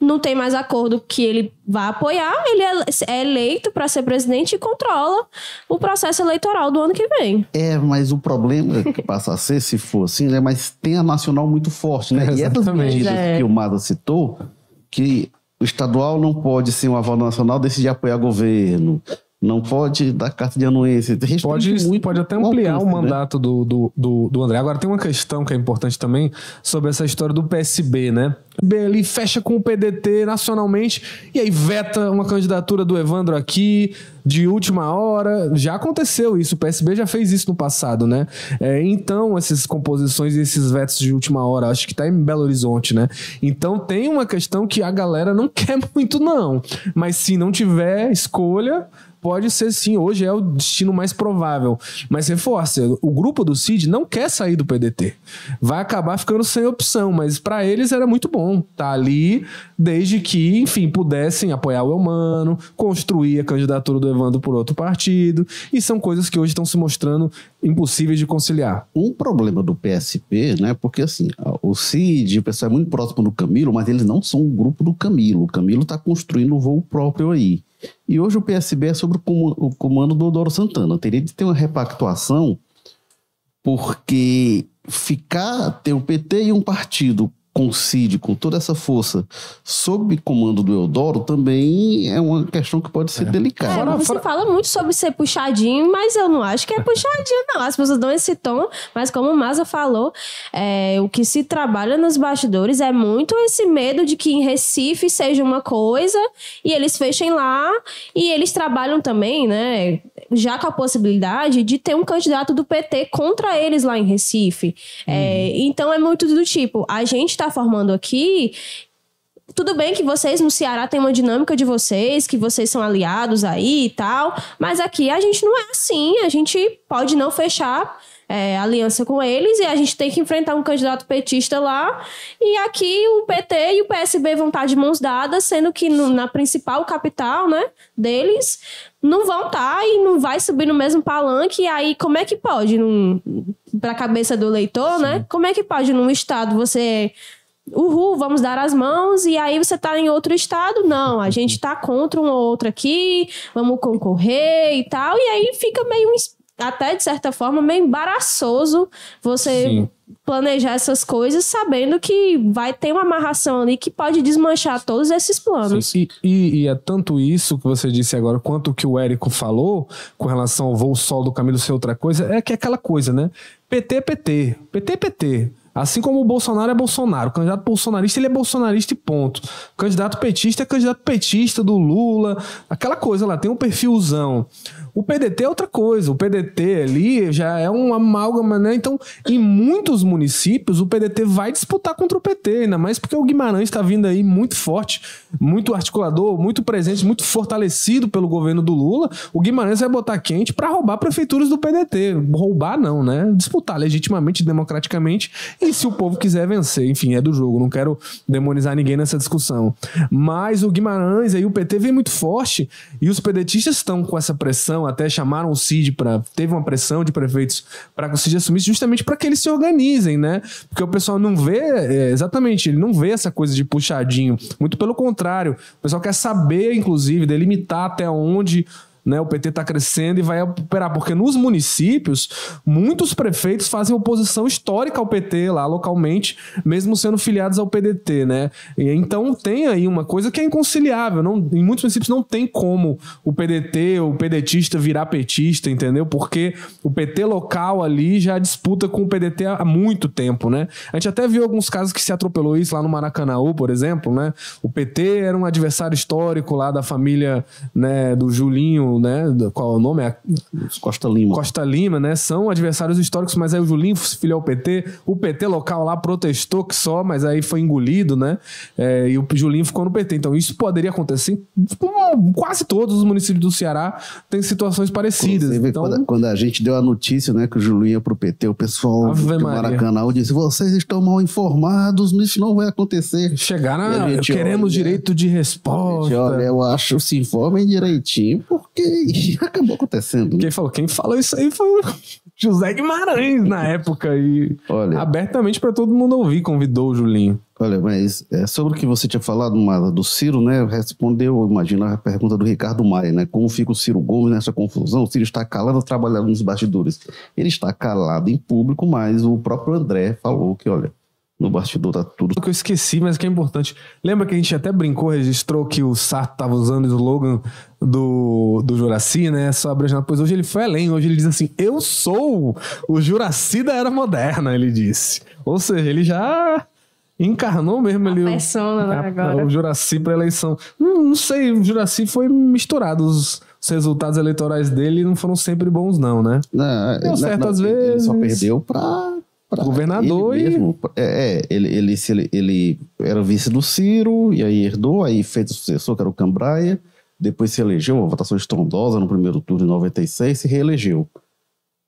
não tem mais acordo que ele vai apoiar, ele é, é eleito para ser presidente e controla o processo eleitoral do ano que vem. É, mas o problema que passa a ser, se for assim, né, mas tem a nacional muito forte, né? É, e essas medidas é. que o Mada citou, que o estadual não pode ser um aval nacional decidir apoiar governo não pode dar carta de anuência. Pode, pode até ampliar alcance, o né? mandato né? do, do, do, do, André. Agora tem uma questão que é importante também sobre essa história do PSB, né? PSB fecha com o PDT nacionalmente e aí veta uma candidatura do Evandro aqui de última hora. Já aconteceu isso, o PSB já fez isso no passado, né? É, então, essas composições e esses vetos de última hora, acho que tá em Belo Horizonte, né? Então tem uma questão que a galera não quer muito, não. Mas se não tiver escolha pode ser sim, hoje é o destino mais provável. Mas reforça, o grupo do Cid não quer sair do PDT. Vai acabar ficando sem opção, mas para eles era muito bom estar tá ali, desde que, enfim, pudessem apoiar o Elmano, construir a candidatura do Evandro por outro partido, e são coisas que hoje estão se mostrando impossíveis de conciliar. Um problema do PSP, né, porque assim, o Cid, o pessoal é muito próximo do Camilo, mas eles não são o grupo do Camilo. O Camilo está construindo o voo próprio aí. E hoje o PSB é sobre o comando do Odoro Santana. Teria de ter uma repactuação, porque ficar, ter o PT e um partido concide com toda essa força sob comando do Eudoro também é uma questão que pode ser é. delicada. É, você fala muito sobre ser puxadinho, mas eu não acho que é puxadinho, não. As pessoas dão esse tom, mas como o Maza falou, é, o que se trabalha nos bastidores é muito esse medo de que em Recife seja uma coisa e eles fechem lá e eles trabalham também, né? Já com a possibilidade de ter um candidato do PT contra eles lá em Recife. É, uhum. É, então é muito do tipo, a gente tá está formando aqui, tudo bem que vocês no Ceará têm uma dinâmica de vocês, que vocês são aliados aí e tal, mas aqui a gente não é assim, a gente pode não fechar é, aliança com eles e a gente tem que enfrentar um candidato petista lá. E aqui o PT e o PSB vão estar de mãos dadas, sendo que no, na principal capital né, deles não vão estar e não vai subir no mesmo palanque. E aí, como é que pode, para a cabeça do eleitor, né? Como é que pode num estado você uhul, vamos dar as mãos, e aí você tá em outro estado, não, a gente tá contra um ou outro aqui, vamos concorrer e tal, e aí fica meio, até de certa forma, meio embaraçoso você Sim. planejar essas coisas sabendo que vai ter uma amarração ali que pode desmanchar todos esses planos. E, e, e, é tanto isso que você disse agora, quanto o que o Érico falou com relação ao voo sol do Camilo ser outra coisa, é que é aquela coisa, né? PT, PT, PT, PT. Assim como o Bolsonaro é Bolsonaro. O candidato bolsonarista, ele é bolsonarista e ponto. O candidato petista é candidato petista do Lula. Aquela coisa lá, tem um perfilzão. O PDT é outra coisa. O PDT ali já é um amálgama, né? Então, em muitos municípios, o PDT vai disputar contra o PT, ainda mais porque o Guimarães está vindo aí muito forte, muito articulador, muito presente, muito fortalecido pelo governo do Lula. O Guimarães vai botar quente para roubar prefeituras do PDT. Roubar não, né? Disputar legitimamente, democraticamente, e se o povo quiser vencer. Enfim, é do jogo. Não quero demonizar ninguém nessa discussão. Mas o Guimarães aí, o PT vem muito forte e os pedetistas estão com essa pressão, até chamaram o CID para. Teve uma pressão de prefeitos para que o CID assumisse, justamente para que eles se organizem, né? Porque o pessoal não vê, é, exatamente, ele não vê essa coisa de puxadinho. Muito pelo contrário. O pessoal quer saber, inclusive, delimitar até onde né? O PT está crescendo e vai operar, porque nos municípios, muitos prefeitos fazem oposição histórica ao PT lá localmente, mesmo sendo filiados ao PDT, né? E, então tem aí uma coisa que é inconciliável. Não, em muitos municípios não tem como o PDT, o pedetista virar petista, entendeu? Porque o PT local ali já disputa com o PDT há muito tempo, né? A gente até viu alguns casos que se atropelou isso lá no Maracanã, por exemplo, né? O PT era um adversário histórico lá da família né, do Julinho né? Qual é o nome? É Costa Lima. Costa Lima, né? São adversários históricos, mas aí o Julinho se filiou ao PT. O PT local lá protestou que só, mas aí foi engolido, né? É, e o Julinho ficou no PT. Então isso poderia acontecer em quase todos os municípios do Ceará tem situações parecidas. Então, quando, quando, a gente deu a notícia, né, que o Julinho ia pro PT, o pessoal do Maracanã disse: vocês estão mal informados, isso não vai acontecer. Chegaram, gente, queremos olha, direito de resposta. Gente, olha, eu acho, se informem direitinho, porque e acabou acontecendo. Né? Quem falou? Quem falou isso aí foi o José Guimarães na época e Olha, abertamente para todo mundo ouvir, convidou o Julinho. Olha, mas é, sobre o que você tinha falado, Mara, do Ciro, né? Respondeu, imagina a pergunta do Ricardo Maia, né? Como fica o Ciro Gomes nessa confusão? O Ciro está calado trabalhando nos bastidores. Ele está calado em público, mas o próprio André falou que, olha, no bastidor tá tudo. O que eu esqueci, mas que é importante. Lembra que a gente até brincou, registrou que o Sarto tava usando o slogan do, do Juraci, né? Só abrejando. Pois hoje ele foi além. Hoje ele diz assim: Eu sou o Juraci da era moderna, ele disse. Ou seja, ele já encarnou mesmo ali persona, né, agora. o Juraci para eleição. Não, não, sei, o Juraci foi misturado. Os, os, resultados eleitorais dele não foram sempre bons, não, né? Não, Deu certo às vezes. Ele só perdeu para governador ele mesmo, e... É, é, ele, ele, ele, ele era vice do Ciro, e aí herdou, aí fez o sucessor, que era o Cambraia, depois se elegeu, uma votação estrondosa no primeiro turno em 96, se reelegeu.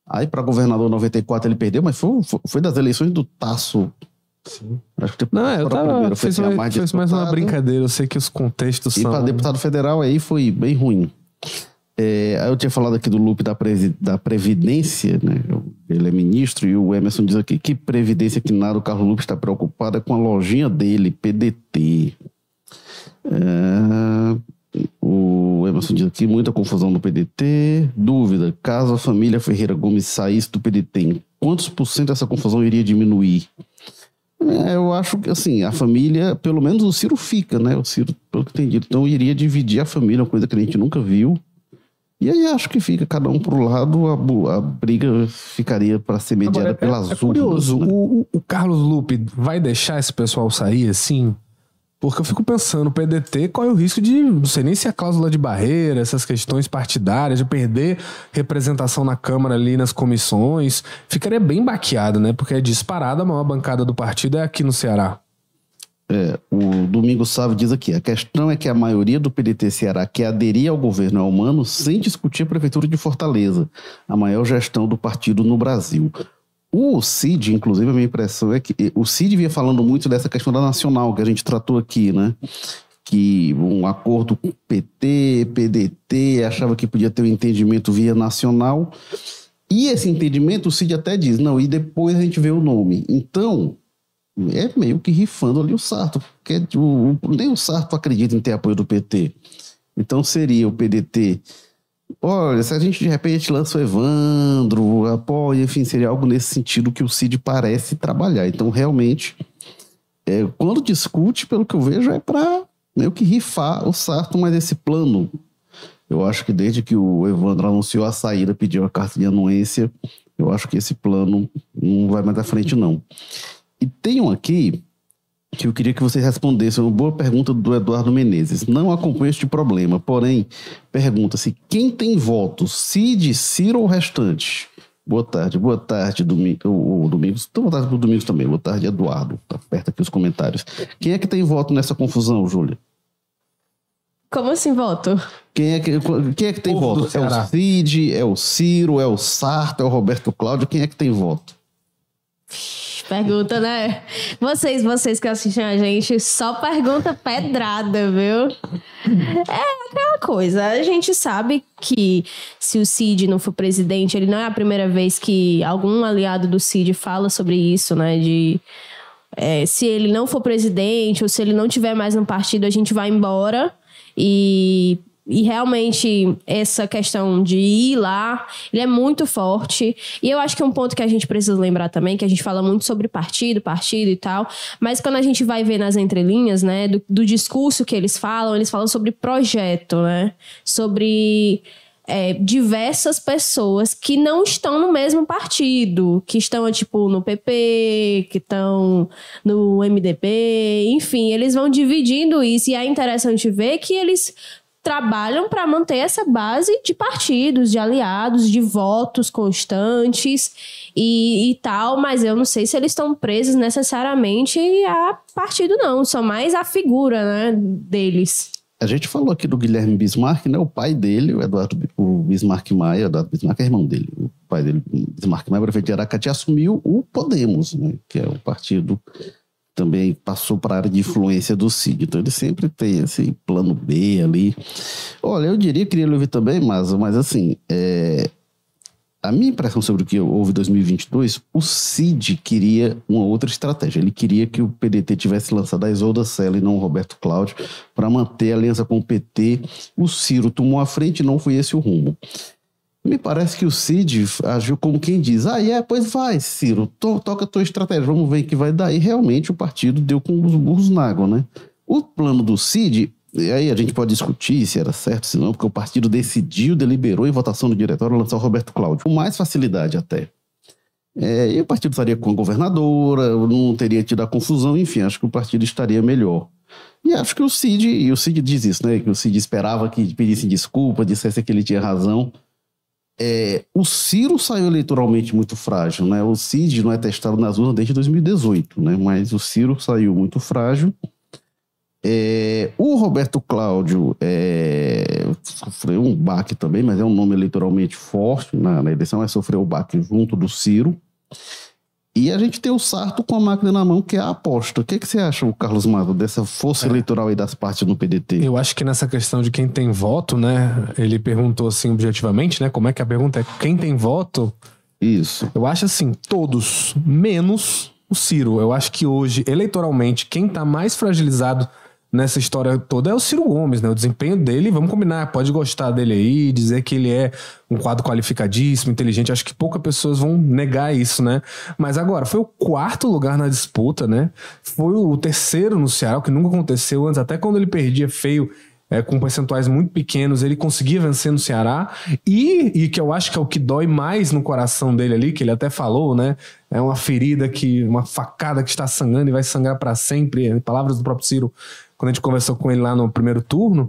Aí para governador em 94 ele perdeu, mas foi, foi das eleições do Tasso. Sim. Acho que não, eu tava, primeiro, foi fez, mais, fez mais uma brincadeira, eu sei que os contextos e são... E para deputado federal aí foi bem ruim. É, eu tinha falado aqui do loop da, da Previdência, né? Ele é ministro e o Emerson diz aqui que Previdência que nada, o Carlos Lupe está preocupado com a lojinha dele, PDT. É, o Emerson diz aqui muita confusão no PDT. Dúvida: caso a família Ferreira Gomes saísse do PDT, quantos por cento essa confusão iria diminuir? É, eu acho que assim, a família, pelo menos o Ciro fica, né? O Ciro, pelo que tem dito, então iria dividir a família, uma coisa que a gente nunca viu. E aí acho que fica cada um pro lado, a, a briga ficaria para ser mediada Agora, é, pelas é, é curioso, né? o, o, Carlos Lupe vai deixar esse pessoal sair assim? Porque eu fico pensando, o PDT, qual é o risco de, não sei nem se a cláusula de barreira, essas questões partidárias, de perder representação na Câmara ali nas comissões, ficaria bem baqueado, né? Porque é disparada a maior bancada do partido é aqui no Ceará. É, o Domingo Sávio diz aqui: a questão é que a maioria do PDT Ceará que aderia ao governo é humano sem discutir a Prefeitura de Fortaleza, a maior gestão do partido no Brasil. O Cid, inclusive, a minha impressão é que o Cid vinha falando muito dessa questão da nacional que a gente tratou aqui, né? Que um acordo com PT, PDT, achava que podia ter um entendimento via nacional. E esse entendimento, o Cid até diz: não, e depois a gente vê o nome. Então, é meio que rifando ali o Sarto, porque o, nem o Sarto acredita em ter apoio do PT. Então seria o PDT. Olha, se a gente de repente lança o Evandro, apoia, enfim, seria algo nesse sentido que o Cid parece trabalhar. Então, realmente, é, quando discute, pelo que eu vejo, é para meio que rifar o Sarto, mas esse plano, eu acho que desde que o Evandro anunciou a saída, pediu a carta de anuência, eu acho que esse plano não vai mais à frente, não. E tem um aqui que eu queria que vocês respondessem. Uma boa pergunta do Eduardo Menezes. Não acompanho este problema, porém, pergunta-se: quem tem votos, Cid, Ciro ou restante? Boa tarde, boa tarde, domingo, o, Domingos. Boa tarde para o Domingos também. Boa tarde, Eduardo. Tá perto aqui os comentários. Quem é que tem voto nessa confusão, Júlia? Como assim voto? Quem é que, quem é que tem Povo voto? É o Cid, é o Ciro, é o Sarto, é o Roberto Cláudio? Quem é que tem voto? Pergunta, né? Vocês, vocês que assistem a gente, só pergunta pedrada, viu? É aquela coisa. A gente sabe que se o Cid não for presidente, ele não é a primeira vez que algum aliado do Cid fala sobre isso, né? De é, se ele não for presidente ou se ele não tiver mais no partido, a gente vai embora. E e realmente essa questão de ir lá, ele é muito forte. E eu acho que é um ponto que a gente precisa lembrar também, que a gente fala muito sobre partido, partido e tal, mas quando a gente vai ver nas entrelinhas, né, do, do discurso que eles falam, eles falam sobre projeto, né? Sobre é, diversas pessoas que não estão no mesmo partido, que estão, tipo, no PP, que estão no MDB, enfim, eles vão dividindo isso. E é interessante ver que eles trabalham para manter essa base de partidos, de aliados, de votos constantes e, e, tal, mas eu não sei se eles estão presos necessariamente a partido, não, são mais a figura né, deles. A gente falou aqui do Guilherme Bismarck, né? O pai dele, o Eduardo o Bismarck Maia, Eduardo Bismarck é irmão dele. O pai dele, Bismarck Maia, prefeito de Aracati, assumiu o Podemos, né? Que é o partido também passou para a área de influência do Cid. Então ele sempre tem esse plano B ali. Olha, eu diria, queria ouvir também, mas, mas assim, é, a minha impressão sobre o que houve em 2022, o Cid queria uma outra estratégia. Ele queria que o PDT tivesse lançado a Isolda Sela e não o Roberto Cláudio para manter a aliança com o PT. O Ciro tomou a frente e não foi esse o rumo. Me parece que o Cid agiu como quem diz: ah, é, pois vai, Ciro, to, toca a tua estratégia, vamos ver o que vai dar. E realmente o partido deu com os burros na água, né? O plano do Cid, aí a gente pode discutir se era certo, se não, porque o partido decidiu, deliberou em votação do diretório lançar o Roberto Cláudio, com mais facilidade até. É, e o partido estaria com a governadora, não teria tido a confusão, enfim, acho que o partido estaria melhor. E acho que o Cid, e o Cid diz isso, né? Que o Cid esperava que pedissem desculpa, dissesse que ele tinha razão. É, o Ciro saiu eleitoralmente muito frágil, né? O Cid não é testado nas urnas desde 2018, né? Mas o Ciro saiu muito frágil. É, o Roberto Cláudio é, sofreu um baque também, mas é um nome eleitoralmente forte na, na eleição, mas sofreu o baque junto do Ciro. E a gente tem o Sarto com a máquina na mão, que é a aposta. O que, que você acha, Carlos Mato, dessa força é. eleitoral aí das partes no PDT? Eu acho que nessa questão de quem tem voto, né? Ele perguntou assim objetivamente, né? Como é que a pergunta é quem tem voto? Isso. Eu acho assim, todos, menos o Ciro. Eu acho que hoje, eleitoralmente, quem tá mais fragilizado nessa história toda é o Ciro Gomes, né? O desempenho dele, vamos combinar, pode gostar dele aí, dizer que ele é um quadro qualificadíssimo, inteligente. Acho que poucas pessoas vão negar isso, né? Mas agora, foi o quarto lugar na disputa, né? Foi o terceiro no Ceará, o que nunca aconteceu antes, até quando ele perdia feio. É, com percentuais muito pequenos, ele conseguia vencer no Ceará. E, e que eu acho que é o que dói mais no coração dele ali, que ele até falou, né? É uma ferida que, uma facada que está sangrando e vai sangrar para sempre. Palavras do próprio Ciro quando a gente conversou com ele lá no primeiro turno,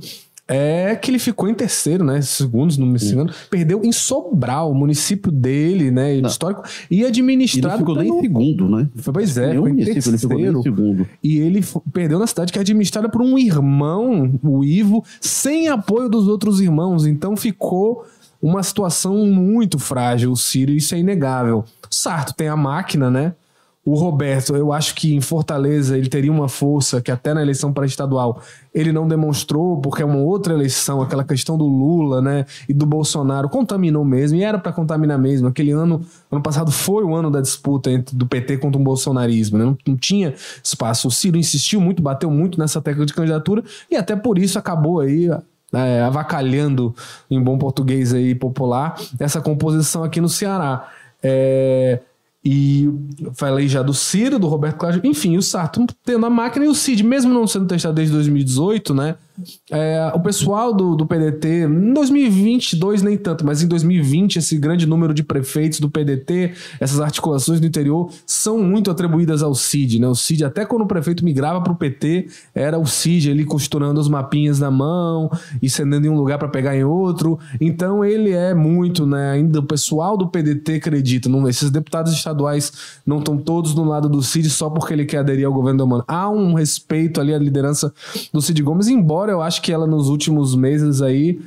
é que ele ficou em terceiro, né? Segundos, não me engano. Perdeu em Sobral, o município dele, né? Não. Histórico. E administrado. Ele ficou pelo... em segundo, né? Pois é, foi em terceiro. Ele ficou em segundo. E ele perdeu na cidade que é administrada por um irmão, o Ivo, sem apoio dos outros irmãos. Então ficou uma situação muito frágil, o Ciro, isso é inegável. Sarto tem a máquina, né? O Roberto, eu acho que em Fortaleza ele teria uma força que até na eleição para estadual ele não demonstrou, porque é uma outra eleição, aquela questão do Lula, né, e do Bolsonaro contaminou mesmo, e era para contaminar mesmo. Aquele ano, ano passado foi o ano da disputa entre do PT contra o bolsonarismo, né? não, não tinha espaço. O Ciro insistiu muito, bateu muito nessa tecla de candidatura e até por isso acabou aí é, avacalhando em bom português aí popular essa composição aqui no Ceará. É, e falei já do Ciro, do Roberto Cláudio, enfim, o Sarto tendo a máquina e o Cid, mesmo não sendo testado desde 2018, né? É, o pessoal do, do PDT, em 2022 nem tanto, mas em 2020 esse grande número de prefeitos do PDT, essas articulações do interior, são muito atribuídas ao CID, né? O CID, até quando o prefeito migrava para o PT, era o CID ali costurando os mapinhas na mão e cedendo em um lugar para pegar em outro. Então ele é muito, né? Ainda o pessoal do PDT acredita, não, esses deputados estaduais não estão todos no lado do CID só porque ele quer aderir ao governo do Mano. Há um respeito ali à liderança do Cid Gomes, embora eu acho que ela nos últimos meses aí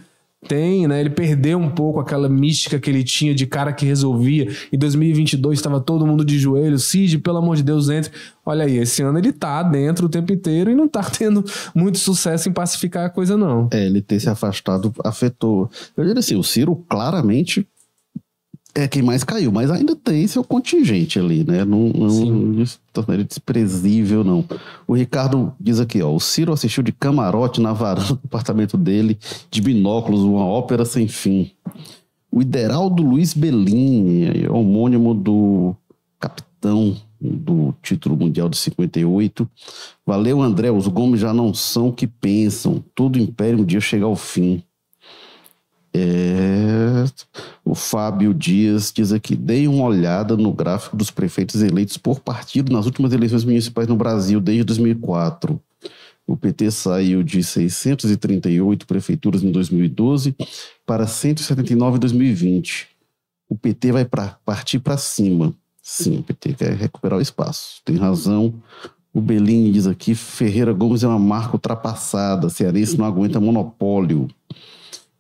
tem, né? Ele perdeu um pouco aquela mística que ele tinha de cara que resolvia. Em 2022 estava todo mundo de joelho. Cid, pelo amor de Deus, entre. Olha aí, esse ano ele tá dentro o tempo inteiro e não tá tendo muito sucesso em pacificar a coisa, não. É, ele ter se afastado afetou. Eu diria assim, o Ciro claramente é quem mais caiu, mas ainda tem seu contingente ali, né? Não, não é desprezível, não. O Ricardo diz aqui, ó, o Ciro assistiu de camarote na varanda do apartamento dele, de binóculos, uma ópera sem fim. O Ideraldo Luiz Bellini, homônimo do capitão do título mundial de 58. Valeu, André, os Gomes já não são o que pensam. Todo império um dia chega ao fim. É... O Fábio Dias diz aqui: dei uma olhada no gráfico dos prefeitos eleitos por partido nas últimas eleições municipais no Brasil desde 2004. O PT saiu de 638 prefeituras em 2012 para 179 em 2020. O PT vai pra, partir para cima. Sim, o PT quer recuperar o espaço. Tem razão. O Bellini diz aqui: Ferreira Gomes é uma marca ultrapassada. Cearense não aguenta monopólio.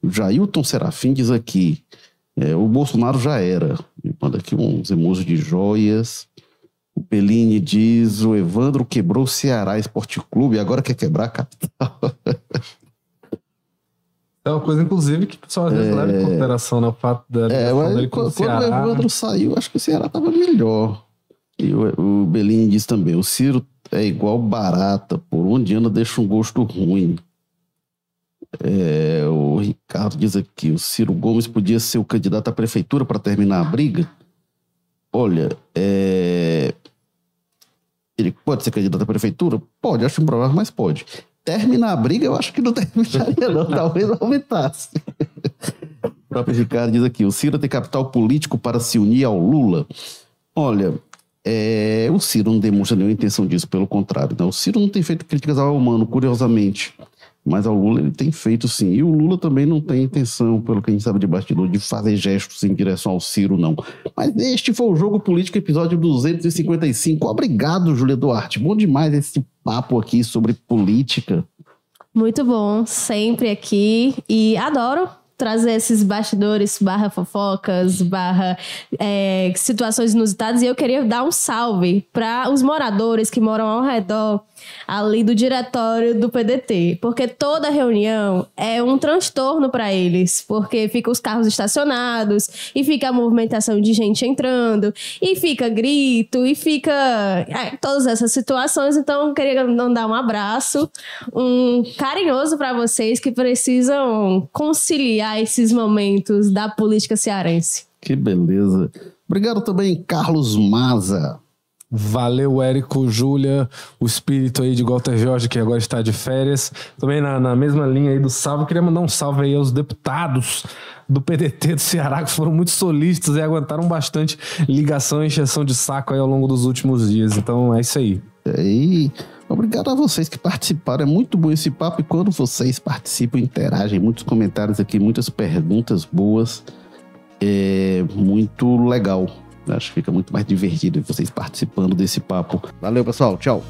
O Jailton Serafim diz aqui: é, o Bolsonaro já era. E manda aqui uns emojis de joias. O Bellini diz: o Evandro quebrou o Ceará Esporte Clube e agora quer quebrar a capital. É uma coisa, inclusive, que o pessoal às vezes é... leva em consideração, né? O fato da. É, mas quando, quando o Evandro saiu, acho que o Ceará estava melhor. E o, o Bellini diz também: o Ciro é igual barata, por onde anda deixa um gosto ruim. É, o Ricardo diz aqui: o Ciro Gomes podia ser o candidato à prefeitura para terminar a briga. Olha, é, ele pode ser candidato à prefeitura? Pode, acho improvável, mas pode. Terminar a briga, eu acho que não terminaria, não. Talvez aumentasse. o próprio Ricardo diz aqui: o Ciro tem capital político para se unir ao Lula. Olha, é, o Ciro não demonstra nenhuma intenção disso, pelo contrário. Não. O Ciro não tem feito críticas ao humano, curiosamente. Mas ao Lula ele tem feito sim. E o Lula também não tem intenção, pelo que a gente sabe de bastidor, de fazer gestos em direção ao Ciro, não. Mas este foi o Jogo Político, episódio 255. Obrigado, Júlia Duarte. Bom demais esse papo aqui sobre política. Muito bom, sempre aqui. E adoro trazer esses bastidores, barra fofocas, barra é, situações inusitadas. E eu queria dar um salve para os moradores que moram ao redor ali do diretório do PDT, porque toda reunião é um transtorno para eles, porque fica os carros estacionados e fica a movimentação de gente entrando e fica grito e fica é, todas essas situações. Então, eu queria mandar um abraço, um carinhoso para vocês que precisam conciliar esses momentos da política cearense. Que beleza. Obrigado também, Carlos Maza. Valeu, Érico, Júlia, o espírito aí de Walter Jorge, que agora está de férias. Também na, na mesma linha aí do salve, queria mandar um salve aí aos deputados do PDT do Ceará, que foram muito solistas e aguentaram bastante ligação e encheção de saco aí ao longo dos últimos dias. Então é isso aí. E obrigado a vocês que participaram. É muito bom esse papo e quando vocês participam, interagem, muitos comentários aqui, muitas perguntas boas. É muito legal. Acho que fica muito mais divertido vocês participando desse papo. Valeu, pessoal. Tchau.